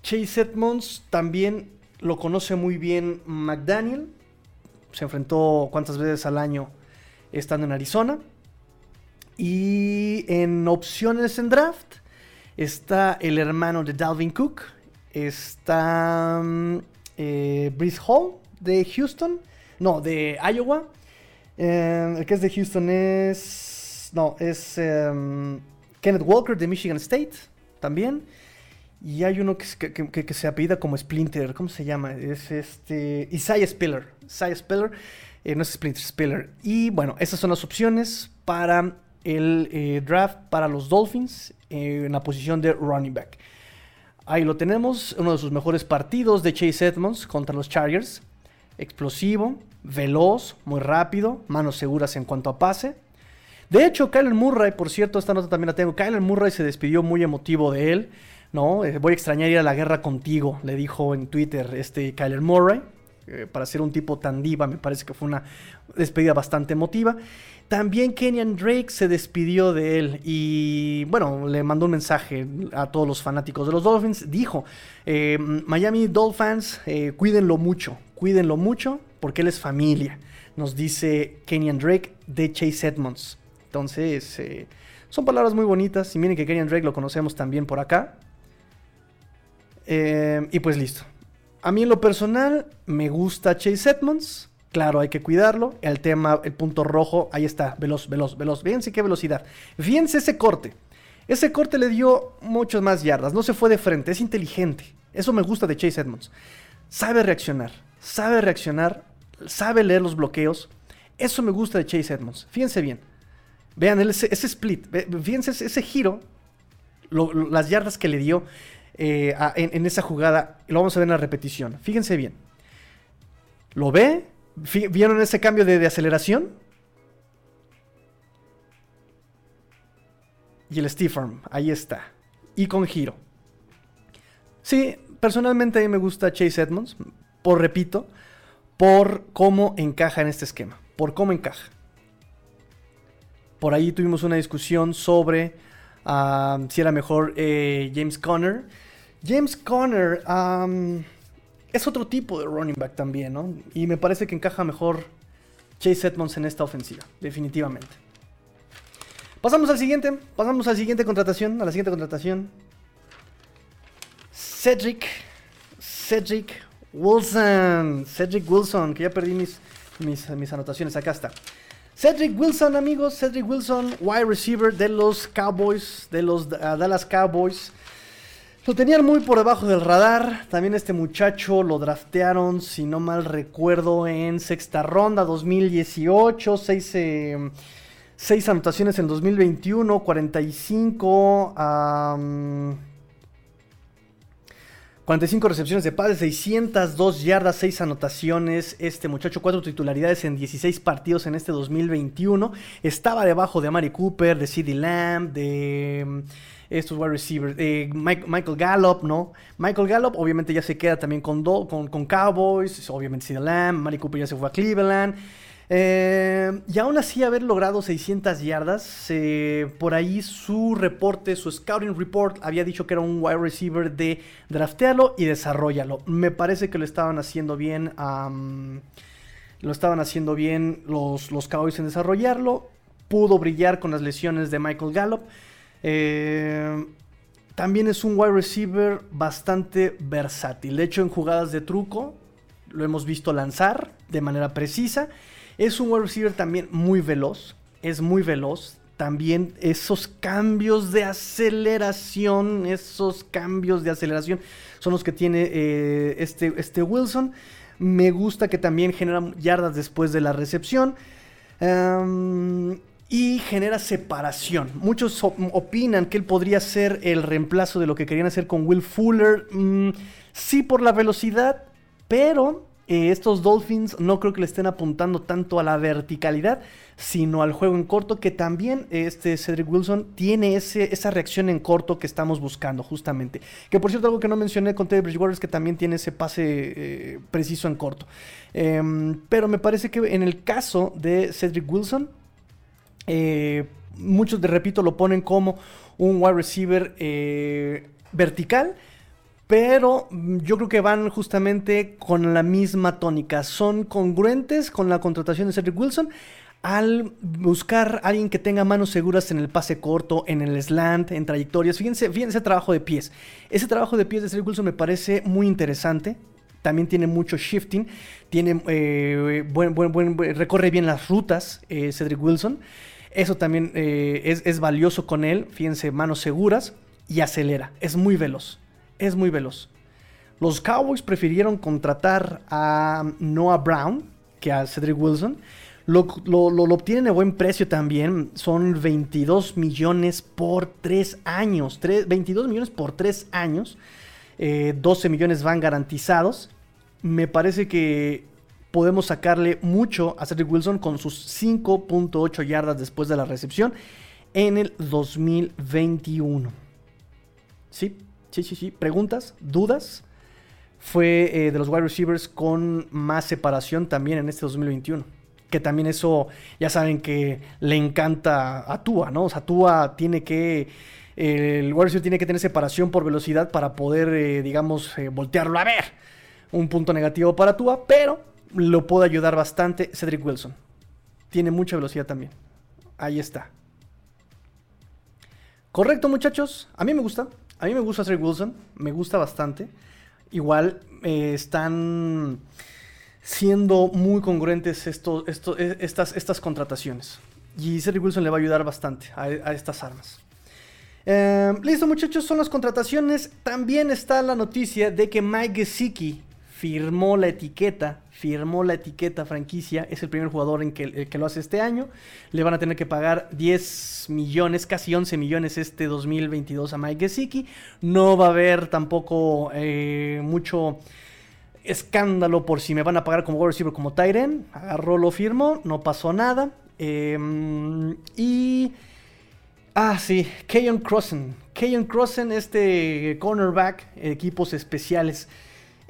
Chase Edmonds también lo conoce muy bien McDaniel. Se enfrentó cuántas veces al año estando en Arizona. Y en opciones en draft está el hermano de Dalvin Cook. Está mm, eh, Hall de Houston. No, de Iowa. Eh, el que es de Houston es. No, es em, Kenneth Walker de Michigan State también. Y hay uno que, que, se apellida como Splinter. ¿Cómo se llama? Es este. Isaiah Spiller. Isaiah Spiller. Eh, no es Splinter, Spiller. Y bueno, esas son las opciones para el eh, draft para los Dolphins en la posición de running back. Ahí lo tenemos, uno de sus mejores partidos de Chase Edmonds contra los Chargers explosivo, veloz, muy rápido, manos seguras en cuanto a pase. De hecho, Kyler Murray, por cierto, esta nota también la tengo. Kyler Murray se despidió muy emotivo de él. ¿no? Eh, voy a extrañar ir a la guerra contigo, le dijo en Twitter este Kyler Murray. Eh, para ser un tipo tan diva, me parece que fue una despedida bastante emotiva. También Kenyan Drake se despidió de él y, bueno, le mandó un mensaje a todos los fanáticos de los Dolphins. Dijo, eh, Miami Dolphins, cuídenlo mucho, cuídenlo mucho porque él es familia, nos dice Kenyan Drake de Chase Edmonds. Entonces, eh, son palabras muy bonitas y miren que Kenyan Drake lo conocemos también por acá. Eh, y pues listo. A mí en lo personal me gusta Chase Edmonds. Claro, hay que cuidarlo. El tema, el punto rojo, ahí está, veloz, veloz, veloz. Fíjense qué velocidad. Fíjense ese corte. Ese corte le dio muchas más yardas. No se fue de frente, es inteligente. Eso me gusta de Chase Edmonds. Sabe reaccionar sabe reaccionar, sabe leer los bloqueos, Eso me gusta de Chase Edmonds. Fíjense bien. Vean ese, split. Fíjense ese, giro. las yardas que le dio eh, en, esa jugada. Lo vamos a ver en la repetición. Fíjense bien. ¿Lo ve? ¿Vieron ese cambio de, de aceleración? Y el Steve. Ahí está. Y con giro. Sí, personalmente a mí me gusta Chase Edmonds. Por repito por cómo encaja en este esquema, por cómo encaja. Por ahí tuvimos una discusión sobre si era mejor eh, James Conner. James Conner es otro tipo de running back también, ¿no? Y me parece que encaja mejor Chase Edmonds en esta ofensiva, definitivamente. Pasamos al siguiente, pasamos a la siguiente contratación, a la siguiente contratación. Cedric, Cedric Wilson, Cedric Wilson, que ya perdí mis, anotaciones, acá está. Cedric Wilson, amigos, Cedric Wilson, wide receiver de los Cowboys, de los uh, Dallas Cowboys. Lo tenían muy por debajo del radar. También este muchacho lo draftearon, si no mal recuerdo, en sexta ronda 2018. Seis, eh, seis anotaciones en 2021, 45. 45 recepciones de pase, 602 yardas, 6 anotaciones. Este muchacho, 4 titularidades en 16 partidos en este 2021. Estaba debajo de Amari Cooper, de CeeDee Lamb, de mm, estos wide receivers, de Michael Gallup, ¿no? Michael Gallup obviamente ya se queda también con, con, con Cowboys, obviamente CeeDee Lamb, Amari Cooper ya se fue a Cleveland. Eh, y aún así haber logrado 600 yardas, por ahí su reporte, su scouting report había dicho que era un wide receiver de draftearlo y desarrollarlo. Me parece que lo estaban haciendo bien, lo estaban haciendo bien los, los Cowboys en desarrollarlo. Pudo brillar con las lesiones de Michael Gallup. Eh, también es un wide receiver bastante versátil. De hecho, en jugadas de truco lo hemos visto lanzar de manera precisa. Es un wide receiver también muy veloz. Es muy veloz. También esos cambios de aceleración, esos cambios de aceleración son los que tiene eh, este, este Wilson. Me gusta que también genera yardas después de la recepción. y genera separación. Muchos opinan que él podría ser el reemplazo de lo que querían hacer con Will Fuller. Mm, sí por la velocidad, pero eh, estos Dolphins no creo que le estén apuntando tanto a la verticalidad, sino al juego en corto, que también este Cedric Wilson tiene ese, esa reacción en corto que estamos buscando, justamente. Que por cierto, algo que no mencioné con Teddy Bridgewater es que también tiene ese pase eh, preciso en corto. Em, pero me parece que en el caso de Cedric Wilson, eh, muchos, de repito, lo ponen como un wide receiver vertical pero mm, yo creo que van justamente con la misma tónica. Son congruentes con la contratación de Cedric Wilson al buscar a alguien que tenga manos seguras en el pase corto, en el slant, en trayectorias. Fíjense, fíjense ese trabajo de pies. Ese trabajo de pies de Cedric Wilson me parece muy interesante. También tiene mucho shifting, tiene eh, recorre bien las rutas eh, Cedric Wilson. Eso también eh, es valioso con él. Fíjense, manos seguras y acelera. Es muy veloz es muy veloz. Los Cowboys prefirieron contratar a Noah Brown que a Cedric Wilson. Lo, obtienen a buen precio también. Son 22 millones por 3 años. 22 millones por 3 años. 12 eh, millones van garantizados. Me parece que podemos sacarle mucho a Cedric Wilson con sus 5.8 yardas después de la recepción en el 2021. ¿Sí? Sí, sí, sí. ¿Preguntas? ¿Dudas? Fue eh, de los wide receivers con más separación también en este 2021. Que también eso, ya saben que le encanta a Tua, ¿no? O sea, Tua tiene que. el wide receiver tiene que tener separación por velocidad para poder, eh, digamos, eh, voltearlo a ver. Un punto negativo para Tua, pero lo puede ayudar bastante Cedric Wilson. Tiene mucha velocidad también. Ahí está. Correcto, muchachos. A mí me gusta. A mí me gusta Cedric Wilson, me gusta bastante. Igual eh, están siendo muy congruentes e, estas, contrataciones. Y Cedric Wilson le va a ayudar bastante a, estas armas. Em, listo muchachos, son las contrataciones. También está la noticia de que Mike Gesicki firmó la etiqueta, firmó la etiqueta franquicia, es el primer jugador en que, que, lo hace este año. Le van a tener que pagar 10 millones, casi 11 millones este 2022 a Mike Gesicki. No va a haber tampoco eh, mucho escándalo por si me van a pagar como wide receiver como Tyren. Agarró, lo firmó, no pasó nada. Em, y... Ah, sí, Keyon Crossen. Keyon Crossen, este cornerback, equipos especiales.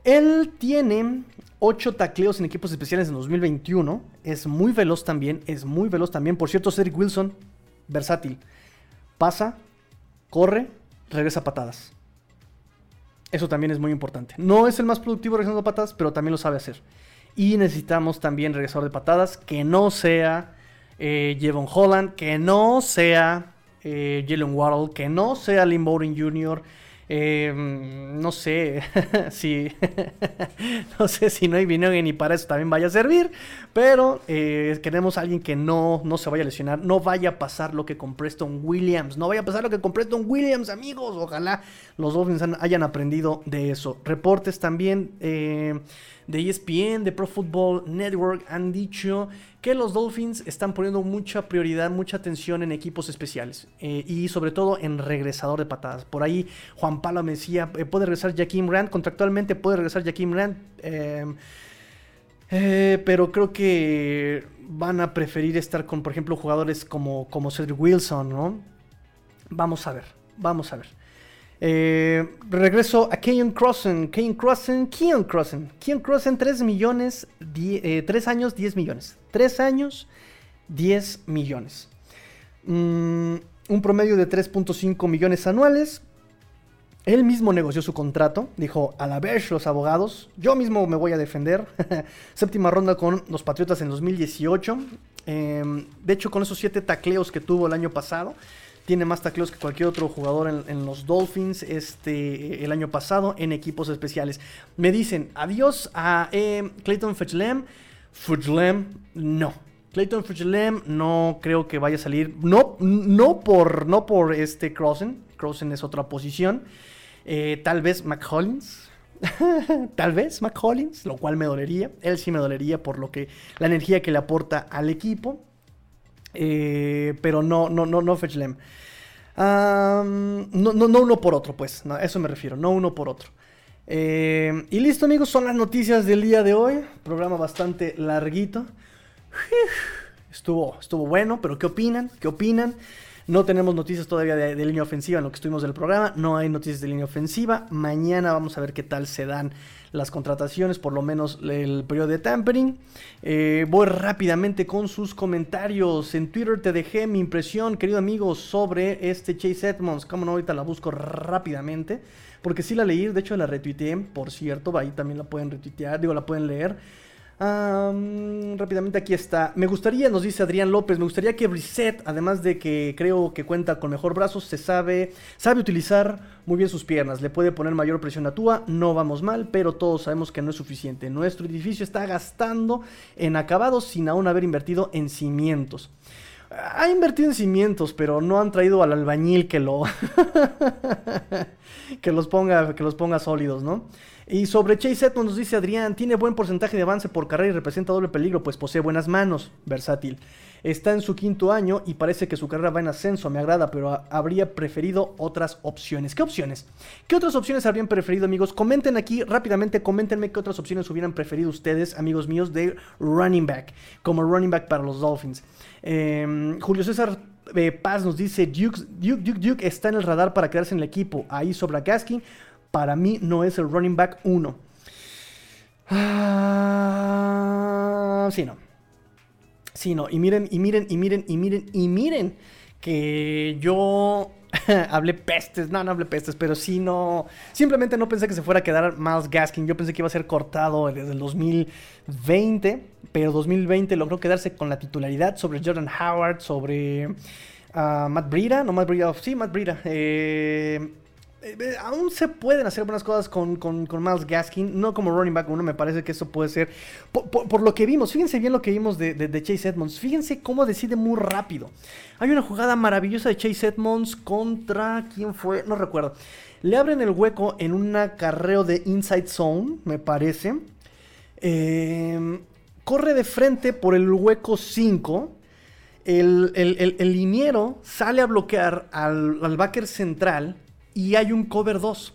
Él tiene 8 tacleos en equipos especiales en 2021. Es muy veloz también, es muy veloz también. Por cierto, Cedric Wilson, versátil. Pasa, corre, regresa patadas. Eso también es muy importante. No es el más productivo regresando patadas, pero también lo sabe hacer. Y necesitamos también regresador de patadas que no sea eh, Jevon Holland, que no sea eh, Jalen Waddle, que no sea Lynn Bowden Jr., Em, no sé si no sé si no hay vinagre ni para eso también vaya a servir, pero eh, queremos a alguien que no, no se vaya a lesionar, no vaya a pasar lo que con Preston Williams, no vaya a pasar lo que con Preston Williams, amigos, ojalá los Dolphins hayan aprendido de eso. Reportes también eh, de ESPN, de Pro Football Network han dicho que los Dolphins están poniendo mucha prioridad, mucha atención en equipos especiales eh, y sobre todo en regresador de patadas. Por ahí Juan Pablo me decía, eh, puede regresar Jaquim Rand, contractualmente puede regresar Jaquim Rand, em, eh, pero creo que van a preferir estar con, por ejemplo, jugadores como, como Cedric Wilson, ¿no? Vamos a ver, vamos a ver. Regreso a Keon Crossen. Keon Crossen, Keon Crossen. Keon Crossen, 3 millones, 3 años, 10 millones. 3 años, 10 millones. Mm, un promedio de 3.5 millones anuales. Él mismo negoció su contrato, dijo, a la vez los abogados, yo mismo me voy a defender. Séptima ronda con los Patriotas en 2018. Em, de hecho, con esos 7 tacleos que tuvo el año pasado, tiene más tacleos que cualquier otro jugador en, los Dolphins este, el año pasado en equipos especiales. Me dicen, adiós a eh, Clayton Fetchlem. Fujlem, no. Clayton Fujlem no creo que vaya a salir. No, no por, no por este Crossen. Crossen es otra posición. Eh, tal vez McCollins. tal vez McCollins, lo cual me dolería. Él sí me dolería por lo que la energía que le aporta al equipo. Eh, pero no, no, no, no Fetchlem. no, no, no, uno por otro, pues. a eso me refiero, no uno por otro. Eh, y listo amigos, son las noticias del día de hoy. Programa bastante larguito. Estuvo, estuvo bueno, pero ¿qué opinan? ¿Qué opinan? No tenemos noticias todavía de, línea ofensiva en lo que estuvimos del programa. No hay noticias de línea ofensiva. Mañana vamos a ver qué tal se dan las contrataciones, por lo menos el periodo de tampering. Eh, voy rápidamente con sus comentarios. En Twitter te dejé mi impresión, querido amigo, sobre este Chase Edmonds. Como no, ahorita la busco rápidamente. Porque sí la leí, de hecho la retuiteé, por cierto, ahí también la pueden retuitear, digo, la pueden leer. Rápidamente aquí está. Me gustaría, nos dice Adrián López, me gustaría que Reset, además de que creo que cuenta con mejor brazos, se sabe, sabe utilizar muy bien sus piernas. Le puede poner mayor presión a Tua, no vamos mal, pero todos sabemos que no es suficiente. Nuestro edificio está gastando en acabados sin aún haber invertido en cimientos ha invertido en cimientos, pero no han traído al albañil que lo que los ponga que los ponga sólidos, ¿no? Y sobre Chase Edmonds nos dice Adrián, tiene buen porcentaje de avance por carrera y representa doble peligro, pues posee buenas manos, versátil. Está en su quinto año y parece que su carrera va en ascenso, me agrada, pero habría preferido otras opciones. ¿Qué opciones? ¿Qué otras opciones habrían preferido, amigos? Comenten aquí rápidamente, coméntenme qué otras opciones hubieran preferido ustedes, amigos míos, de running back, como running back para los Dolphins. Em, Julio César eh, Paz nos dice, Duke, Duke, Duke, está en el radar para quedarse en el equipo. Ahí sobra Gaskin. Para mí no es el running back 1. Ah, sí, no. Sí, no. Y miren, y miren, y miren, y miren, y miren que yo hablé pestes, no, no hablé pestes, pero sí no, simplemente no pensé que se fuera a quedar Miles Gaskin, yo pensé que iba a ser cortado desde el 2020, pero 2020 logró quedarse con la titularidad sobre Jordan Howard, sobre ah, Matt Breida, no Matt Breida, sí, Matt Breida, eh, eh, aún se pueden hacer buenas cosas con, con, Miles Gaskin, no como running back uno, me parece que eso puede ser, por, lo que vimos, fíjense bien lo que vimos de, Chase Edmonds, fíjense cómo decide muy rápido. Hay una jugada maravillosa de Chase Edmonds contra, ¿quién fue? No recuerdo. Le abren el hueco en un acarreo de inside zone, me parece. Em, corre de frente por el hueco 5. El, el, liniero sale a bloquear al, al backer central y hay un cover 2.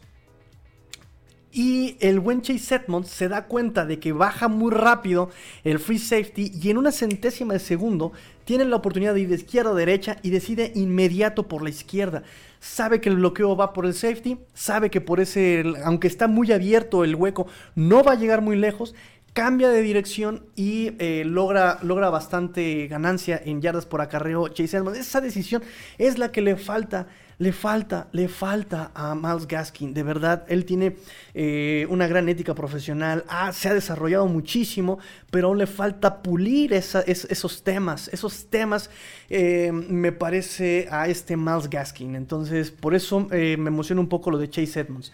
Y el buen Chase Edmonds se da cuenta de que baja muy rápido el free safety y en una centésima de segundo tiene la oportunidad de ir de izquierda a derecha y decide inmediato por la izquierda. Sabe que el bloqueo va por el safety, sabe que por ese, aunque está muy abierto el hueco, no va a llegar muy lejos cambia de dirección y eh, logra, logra bastante ganancia en yardas por acarreo Chase Edmonds. Esa decisión es la que le falta le falta, le falta a Miles Gaskin. De verdad, él tiene eh, una gran ética profesional, ah, se ha desarrollado muchísimo, pero aún le falta pulir esos temas. Esos temas eh, me parece a este Miles Gaskin. Entonces, por eso eh, me emociona un poco lo de Chase Edmonds.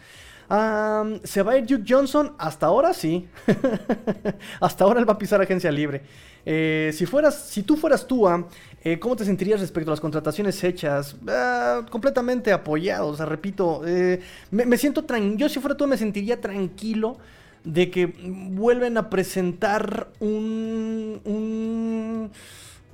¿Se va a ir Duke Johnson? Hasta ahora sí. Hasta ahora él va a pisar agencia libre. Eh, si, fueras, si tú fueras Tua, eh, ¿cómo te sentirías respecto a las contrataciones hechas? Ah, completamente apoyado, o sea, repito, eh, me, siento yo si fuera tú me sentiría tranquilo de que vuelven a presentar un, un,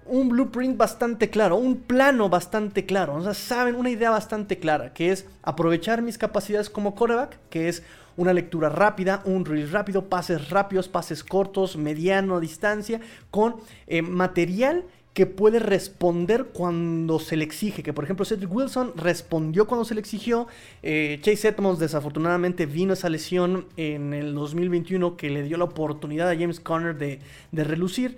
un blueprint bastante claro, un plano bastante claro, o sea, saben una idea bastante clara, que es aprovechar mis capacidades como quarterback, que es una lectura rápida, un release rápido, pases rápidos, pases cortos, mediano, distancia, con eh, material que puede responder cuando se le exige. Que por ejemplo Cedric Wilson respondió cuando se le exigió. Eh, Chase Edmonds desafortunadamente vino esa lesión en el 2021 que le dio la oportunidad a James Conner de, relucir.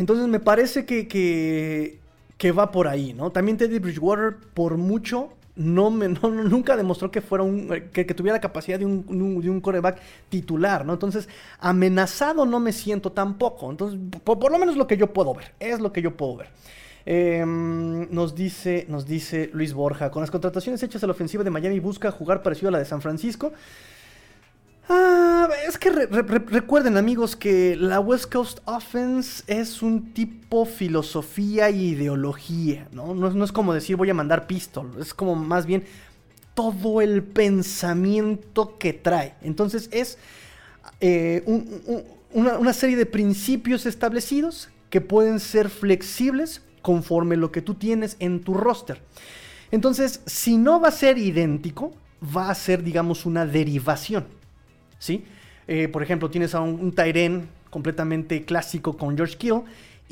Entonces me parece que, que, que, va por ahí, ¿no? También Teddy Bridgewater por mucho no, me, nunca demostró que fuera un que, tuviera la capacidad de un, de un, coreback titular, ¿no? Entonces, amenazado no me siento tampoco. Entonces, por, lo menos lo que yo puedo ver, es lo que yo puedo ver. Em, nos, dice, nos dice Luis Borja, con las contrataciones hechas a la ofensiva de Miami busca jugar parecido a la de San Francisco. Ah, es que recuerden amigos que la West Coast Offense es un tipo filosofía y ideología, ¿no? No, es como decir voy a mandar pistol, es como más bien todo el pensamiento que trae. Entonces es eh, una serie de principios establecidos que pueden ser flexibles conforme lo que tú tienes en tu roster. Entonces, si no va a ser idéntico, va a ser, digamos, una derivación. ¿Sí? Eh, por ejemplo, tienes a un, un completamente clásico con George Kill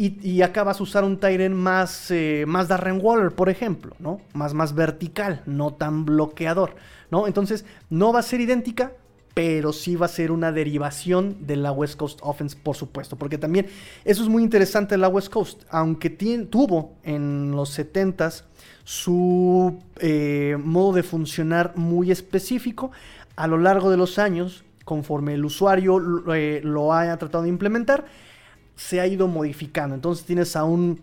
y, acá vas a usar un Tyren más, eh, más Darren Waller, por ejemplo, ¿no? Más, más vertical, no tan bloqueador, ¿no? Entonces, no va a ser idéntica, pero sí va a ser una derivación de la West Coast Offense, por supuesto, porque también eso es muy interesante de la West Coast, aunque tuvo en los 70s su eh, modo de funcionar muy específico, a lo largo de los años conforme el usuario eh, lo haya tratado de implementar, se ha ido modificando. Entonces tienes a un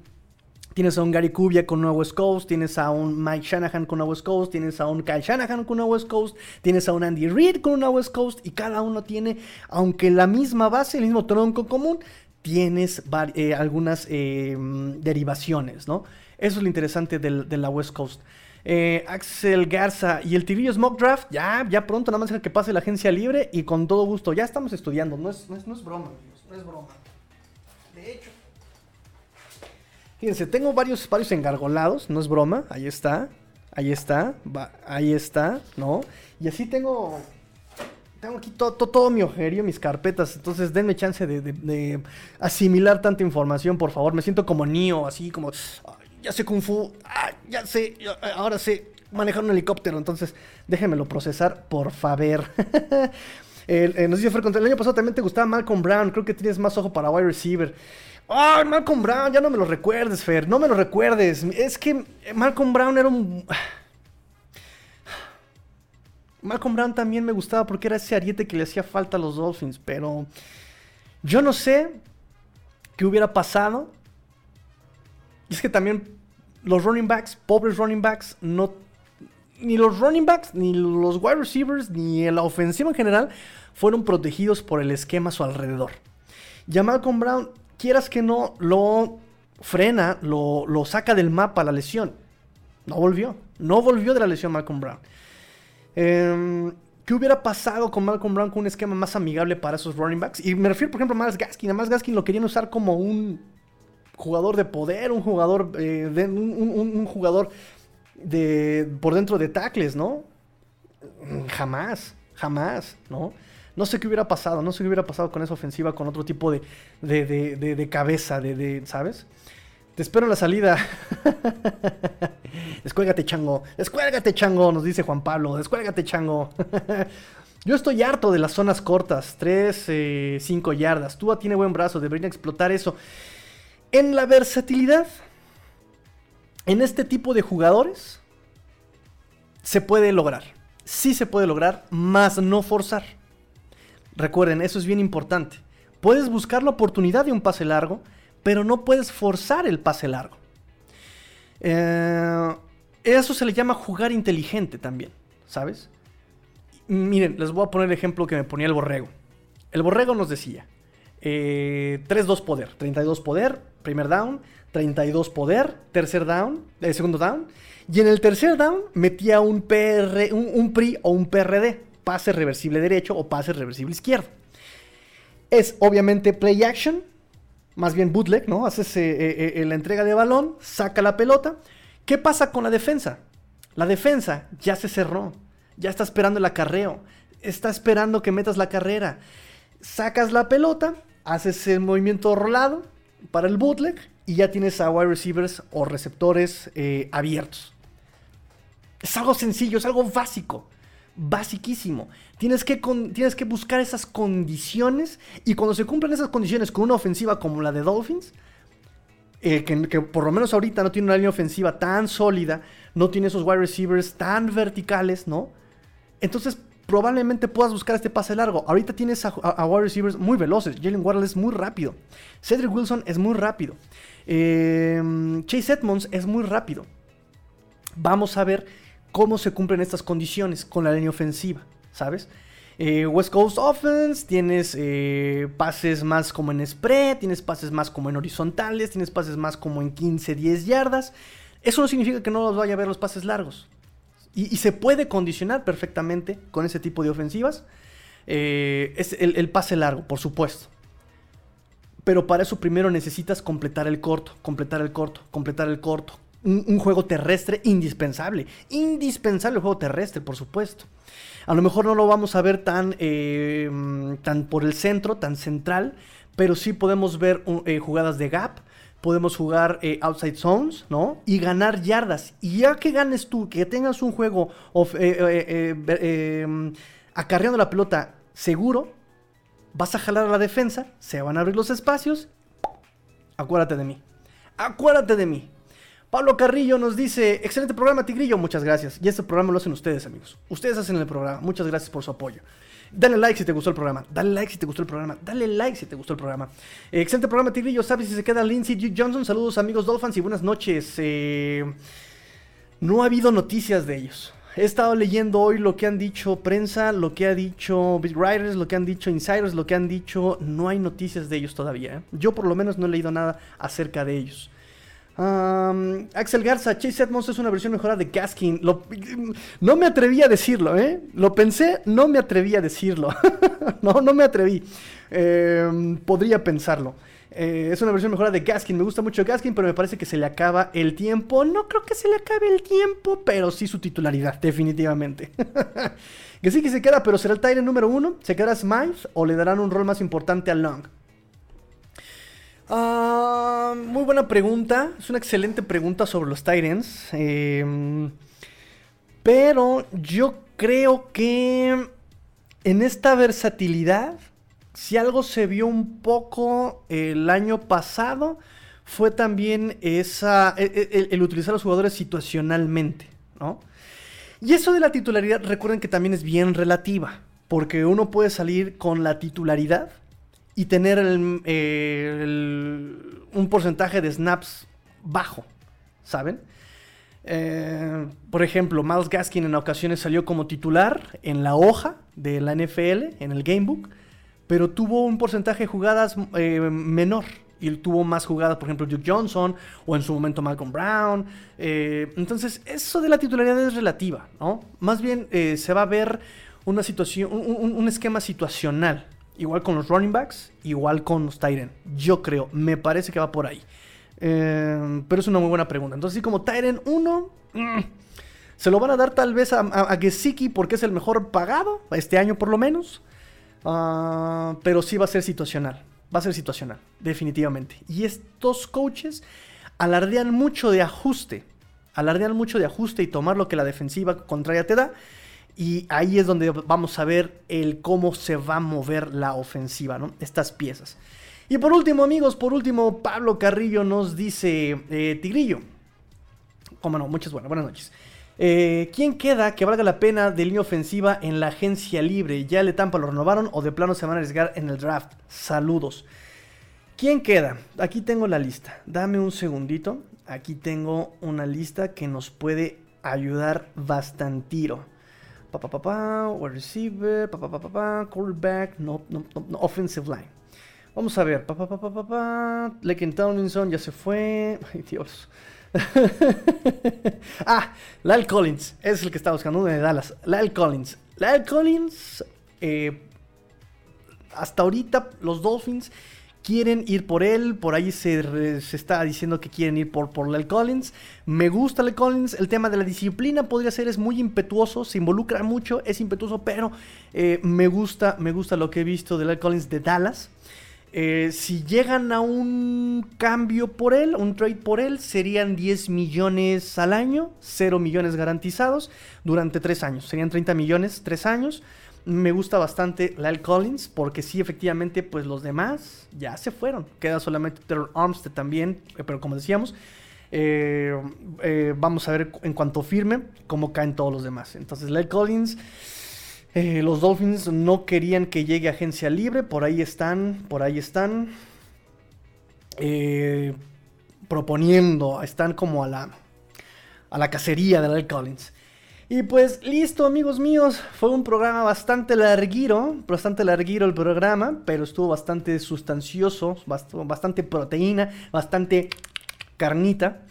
Tienes a un Gary Kubia con una West Coast, tienes a un Mike Shanahan con una West Coast, tienes a un Kyle Shanahan con una West Coast, tienes a un Andy Reid con una West Coast y cada uno tiene, aunque la misma base, el mismo tronco común, tienes eh, algunas eh, derivaciones, ¿no? Eso es lo interesante de la West Coast. Eh, Axel Garza y el Tirillo Smoke Draft, ya, ya pronto, nada más que pase la agencia libre y con todo gusto. Ya estamos estudiando, no es, no es, broma, amigos, no es broma. De hecho, fíjense, tengo varios, varios engargolados, no es broma, ahí está, ahí está, ahí está, ¿no? Y así tengo tengo aquí todo, todo, mi ojerío, mis carpetas. Entonces denme chance de, de, asimilar tanta información, por favor. Me siento como Neo, así como ya sé Kung Fu, ah, ya sé, eh, ahora sé manejar un helicóptero, entonces déjenmelo procesar, por favor. eh, nos dice Fer, el año pasado también te gustaba Malcolm Brown, creo que tienes más ojo para wide receiver. ¡Ay, Malcolm Brown! Ya no me lo recuerdes, Fer, no me lo recuerdes. Es que Malcolm Brown era un... Malcolm Brown también me gustaba porque era ese ariete que le hacía falta a los Dolphins, pero yo no sé qué hubiera pasado. Y es que también los running backs, pobres running backs, no, ni los running backs, ni los wide receivers, ni la ofensiva en general fueron protegidos por el esquema a su alrededor. Ya Malcolm Brown, quieras que no, lo frena, lo, lo saca del mapa la lesión. No volvió. No volvió de la lesión Malcolm Brown. Eh, ¿Qué hubiera pasado con Malcolm Brown con un esquema más amigable para esos running backs? Y me refiero, por ejemplo, a Miles Gaskin. A Miles Gaskin lo querían usar como un jugador de poder, un jugador, eh, un, jugador de, por dentro de tackles, ¿no? Jamás, jamás, ¿no? No sé qué hubiera pasado, no sé qué hubiera pasado con esa ofensiva, con otro tipo de, de, de, de cabeza, de, ¿sabes? Te espero en la salida. descuélgate, chango. Descuélgate, chango, nos dice Juan Pablo. Descuélgate, chango. Yo estoy harto de las zonas cortas, 3, 5 eh, yardas. Tua tiene buen brazo, deberían explotar eso. En la versatilidad, en este tipo de jugadores, se puede lograr. Sí se puede lograr, más no forzar. Recuerden, eso es bien importante. Puedes buscar la oportunidad de un pase largo, pero no puedes forzar el pase largo. Eh, eso se le llama jugar inteligente también, ¿sabes? Miren, les voy a poner el ejemplo que me ponía el borrego. El borrego nos decía, 3-2 eh, poder, 32 poder, primer down, 32 poder, tercer down, eh, segundo down, y en el tercer down metía un, PR, un PRI o un PRD, pase reversible derecho o pase reversible izquierdo. Es obviamente play action, más bien bootleg, ¿no? Haces eh, eh, eh, la entrega de balón, saca la pelota. ¿Qué pasa con la defensa? La defensa ya se cerró, ya está esperando el acarreo, está esperando que metas la carrera. Sacas la pelota, haces el movimiento rolado para el bootleg y ya tienes a wide receivers o receptores abiertos. Es algo sencillo, es algo básico basiquísimo. Tienes que, tienes que buscar esas condiciones y cuando se cumplen esas condiciones con una ofensiva como la de Dolphins, eh, que, por lo menos ahorita no tiene una línea ofensiva tan sólida, no tiene esos wide receivers tan verticales, ¿no? Entonces probablemente puedas buscar este pase largo. Ahorita tienes a, wide receivers muy veloces. Jalen Waddle es muy rápido. Cedric Wilson es muy rápido. Em, Chase Edmonds es muy rápido. Vamos a ver cómo se cumplen estas condiciones con la línea ofensiva, ¿sabes? Eh, West Coast Offense, tienes eh, pases más como en spread, tienes pases más como en horizontales, tienes pases más como en 15, 10 yardas. Eso no significa que no los vaya a ver los pases largos. Y, se puede condicionar perfectamente con ese tipo de ofensivas. Eh, es el pase largo, por supuesto. Pero para eso primero necesitas completar el corto, completar el corto, completar el corto, un, juego terrestre indispensable. Indispensable el juego terrestre, por supuesto. A lo mejor no lo vamos a ver tan, eh, tan por el centro, tan central, pero sí podemos ver eh, jugadas de gap, podemos jugar eh, outside zones, ¿no? Y ganar yardas. Y ya que ganes tú, que tengas un juego acarreando la pelota seguro, vas a jalar a la defensa, se van a abrir los espacios. Acuérdate de mí. Acuérdate de mí. Pablo Carrillo nos dice, excelente programa Tigrillo, muchas gracias. Y este programa lo hacen ustedes, amigos. Ustedes hacen el programa, muchas gracias por su apoyo. Dale like si te gustó el programa. Dale like si te gustó el programa. Dale like si te gustó el programa. Eh, excelente programa, Tigrillo. ¿Sabes si se queda Lindsay Duke Johnson? Saludos, amigos Dolphins, y buenas noches. Eh, no ha habido noticias de ellos. He estado leyendo hoy lo que han dicho prensa, lo que ha dicho Big Writers, lo que han dicho Insiders, lo que han dicho. No hay noticias de ellos todavía. ¿eh? Yo, por lo menos, no he leído nada acerca de ellos. Axel Garza, Chase Edmonds es una versión mejorada de Gaskin. no me atreví a decirlo, ¿eh? Lo pensé, no me atreví a decirlo. no, no me atreví. Em, podría pensarlo. Eh, es una versión mejorada de Gaskin. Me gusta mucho Gaskin, pero me parece que se le acaba el tiempo. No creo que se le acabe el tiempo, pero sí su titularidad, definitivamente. que sí que se queda, pero será el Tyrant número uno. ¿Se queda Smythe o le darán un rol más importante a Long? Ah, muy buena pregunta. Es una excelente pregunta sobre los Titans. Em, pero yo creo que en esta versatilidad, si algo se vio un poco el año pasado, fue también esa, e, e, el, utilizar a los jugadores situacionalmente, ¿no? Y eso de la titularidad, recuerden que también es bien relativa, porque uno puede salir con la titularidad y tener un porcentaje de snaps bajo, ¿saben? Eh, por ejemplo, Miles Gaskin en ocasiones salió como titular en la hoja de la NFL, en el Gamebook, pero tuvo un porcentaje de jugadas eh, menor. Y tuvo más jugadas, por ejemplo, Duke Johnson o en su momento Malcolm Brown. Eh, entonces, eso de la titularidad es relativa, ¿no? Más bien se va a ver una situación, un, esquema situacional. Igual con los running backs, igual con los Tyrant. Yo creo, me parece que va por ahí. Eh, pero es una muy buena pregunta. Entonces, así como Tyrant 1, mm, se lo van a dar tal vez a, a, Gesicki porque es el mejor pagado, este año por lo menos. Ah, pero sí va a ser situacional. Va a ser situacional, definitivamente. Y estos coaches alardean mucho de ajuste. Alardean mucho de ajuste y tomar lo que la defensiva contraria te da. Y ahí es donde vamos a ver el cómo se va a mover la ofensiva, ¿no? Estas piezas. Y por último, amigos, por último, Pablo Carrillo nos dice, eh, Tigrillo, como no, muchas buenas, buenas noches. Eh, ¿Quién queda que valga la pena de línea ofensiva en la agencia libre? ¿Ya le Tampa lo renovaron o de plano se van a arriesgar en el draft? Saludos. ¿Quién queda? Aquí tengo la lista. Dame un segundito. Aquí tengo una lista que nos puede ayudar bastantiro. Pa, pa, pa, pa, receiver, pa, pa, pa, pa, callback, no, no, no, offensive line. Vamos a ver. Pa, pa, pa, pa, pa, ya se fue. Ay, Dios. ah, Lyle Collins. Es el que está buscando. Uno de Dallas. Lyle Collins. Lyle Collins. Eh, hasta ahorita los Dolphins quieren ir por él. Por ahí se, se, está diciendo que quieren ir por, por Lyle Collins. Me gusta Lyle Collins. El tema de la disciplina podría ser, es muy impetuoso. Se involucra mucho, es impetuoso, pero eh, me gusta, me gusta lo que he visto de Lyle Collins de Dallas. Eh, si llegan a un cambio por él, un trade por él, serían 10 millones al año, 0 millones garantizados durante 3 años. Serían 30 millones, 3 años. Me gusta bastante Lyle Collins porque sí, efectivamente, pues los demás ya se fueron. Queda solamente Terror Armstead también, eh, pero como decíamos, eh, vamos a ver en cuanto firme cómo caen todos los demás. Entonces, Lyle Collins eh, los Dolphins no querían que llegue agencia libre, por ahí están, por ahí están eh, proponiendo, están como a la, a la cacería de Lyle Collins. Y pues listo, amigos míos, fue un programa bastante larguiro, bastante larguiro el programa, pero estuvo bastante sustancioso, bastante proteína, bastante carnita.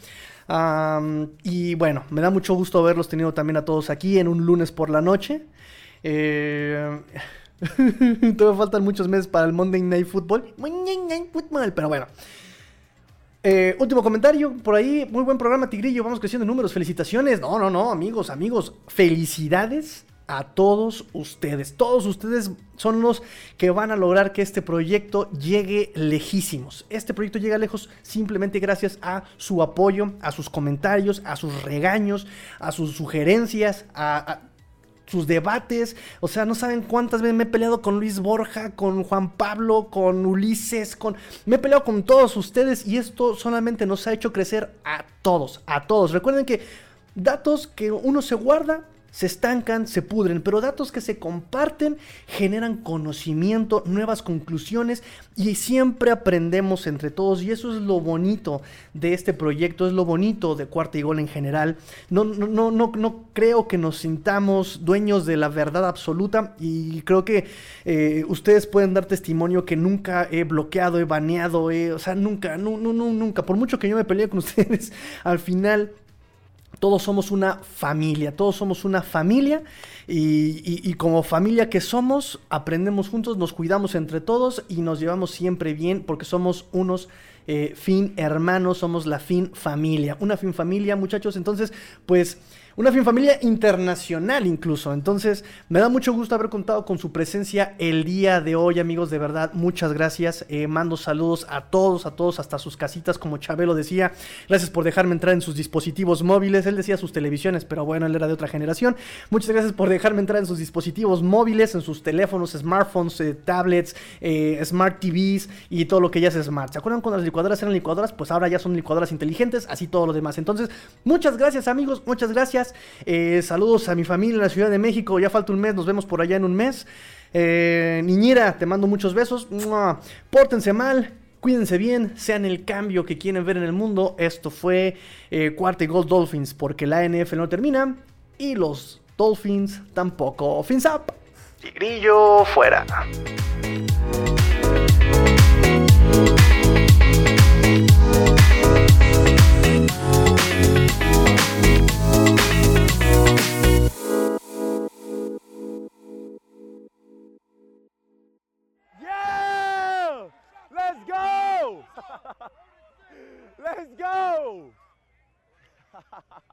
y bueno, me da mucho gusto haberlos tenido también a todos aquí en un lunes por la noche. Eh, todavía faltan muchos meses para el Monday Night Football. Pero bueno. Eh, último comentario por ahí. Muy buen programa, Tigrillo. Vamos creciendo en números. Felicitaciones. No, no, no, amigos, amigos. Felicidades a todos ustedes. Todos ustedes son los que van a lograr que este proyecto llegue lejísimos. Este proyecto llega lejos simplemente gracias a su apoyo, a sus comentarios, a sus regaños, a sus sugerencias, a sus debates. O sea, no saben cuántas veces me he peleado con Luis Borja, con Juan Pablo, con Ulises, con... Me he peleado con todos ustedes y esto solamente nos ha hecho crecer a todos, a todos. Recuerden que datos que uno se guarda se estancan, se pudren, pero datos que se comparten generan conocimiento, nuevas conclusiones y siempre aprendemos entre todos y eso es lo bonito de este proyecto, es lo bonito de Cuarta y Gol en general. No, no, no, no, creo que nos sintamos dueños de la verdad absoluta y creo que eh, ustedes pueden dar testimonio que nunca he bloqueado, he baneado, o sea, nunca, no, no, nunca, por mucho que yo me peleé con ustedes, al final todos somos una familia, todos somos una familia y, como familia que somos, aprendemos juntos, nos cuidamos entre todos y nos llevamos siempre bien porque somos unos eh, fin hermanos, somos la fin familia, una fin familia muchachos, entonces pues... Una familia internacional incluso. Entonces, me da mucho gusto haber contado con su presencia el día de hoy, amigos. De verdad, muchas gracias. Eh, mando saludos a todos, a todos, hasta sus casitas, como Chabelo decía. Gracias por dejarme entrar en sus dispositivos móviles. Él decía sus televisiones, pero bueno, él era de otra generación. Muchas gracias por dejarme entrar en sus dispositivos móviles, en sus teléfonos, smartphones, eh, tablets, eh, smart TVs y todo lo que ya es smart. ¿Se acuerdan cuando las licuadoras eran licuadoras? Pues ahora ya son licuadoras inteligentes, así todo lo demás. Entonces, muchas gracias, amigos. Muchas gracias. Eh, saludos a mi familia en la Ciudad de México. Ya falta un mes, nos vemos por allá en un mes. Eh, niñera, te mando muchos besos. Pórtense mal. Cuídense bien, sean el cambio que quieren ver en el mundo. Esto fue eh, Cuarta y Gold Dolphins, porque la NFL no termina y los Dolphins tampoco. Fins up. Tigrillo fuera. Let's go!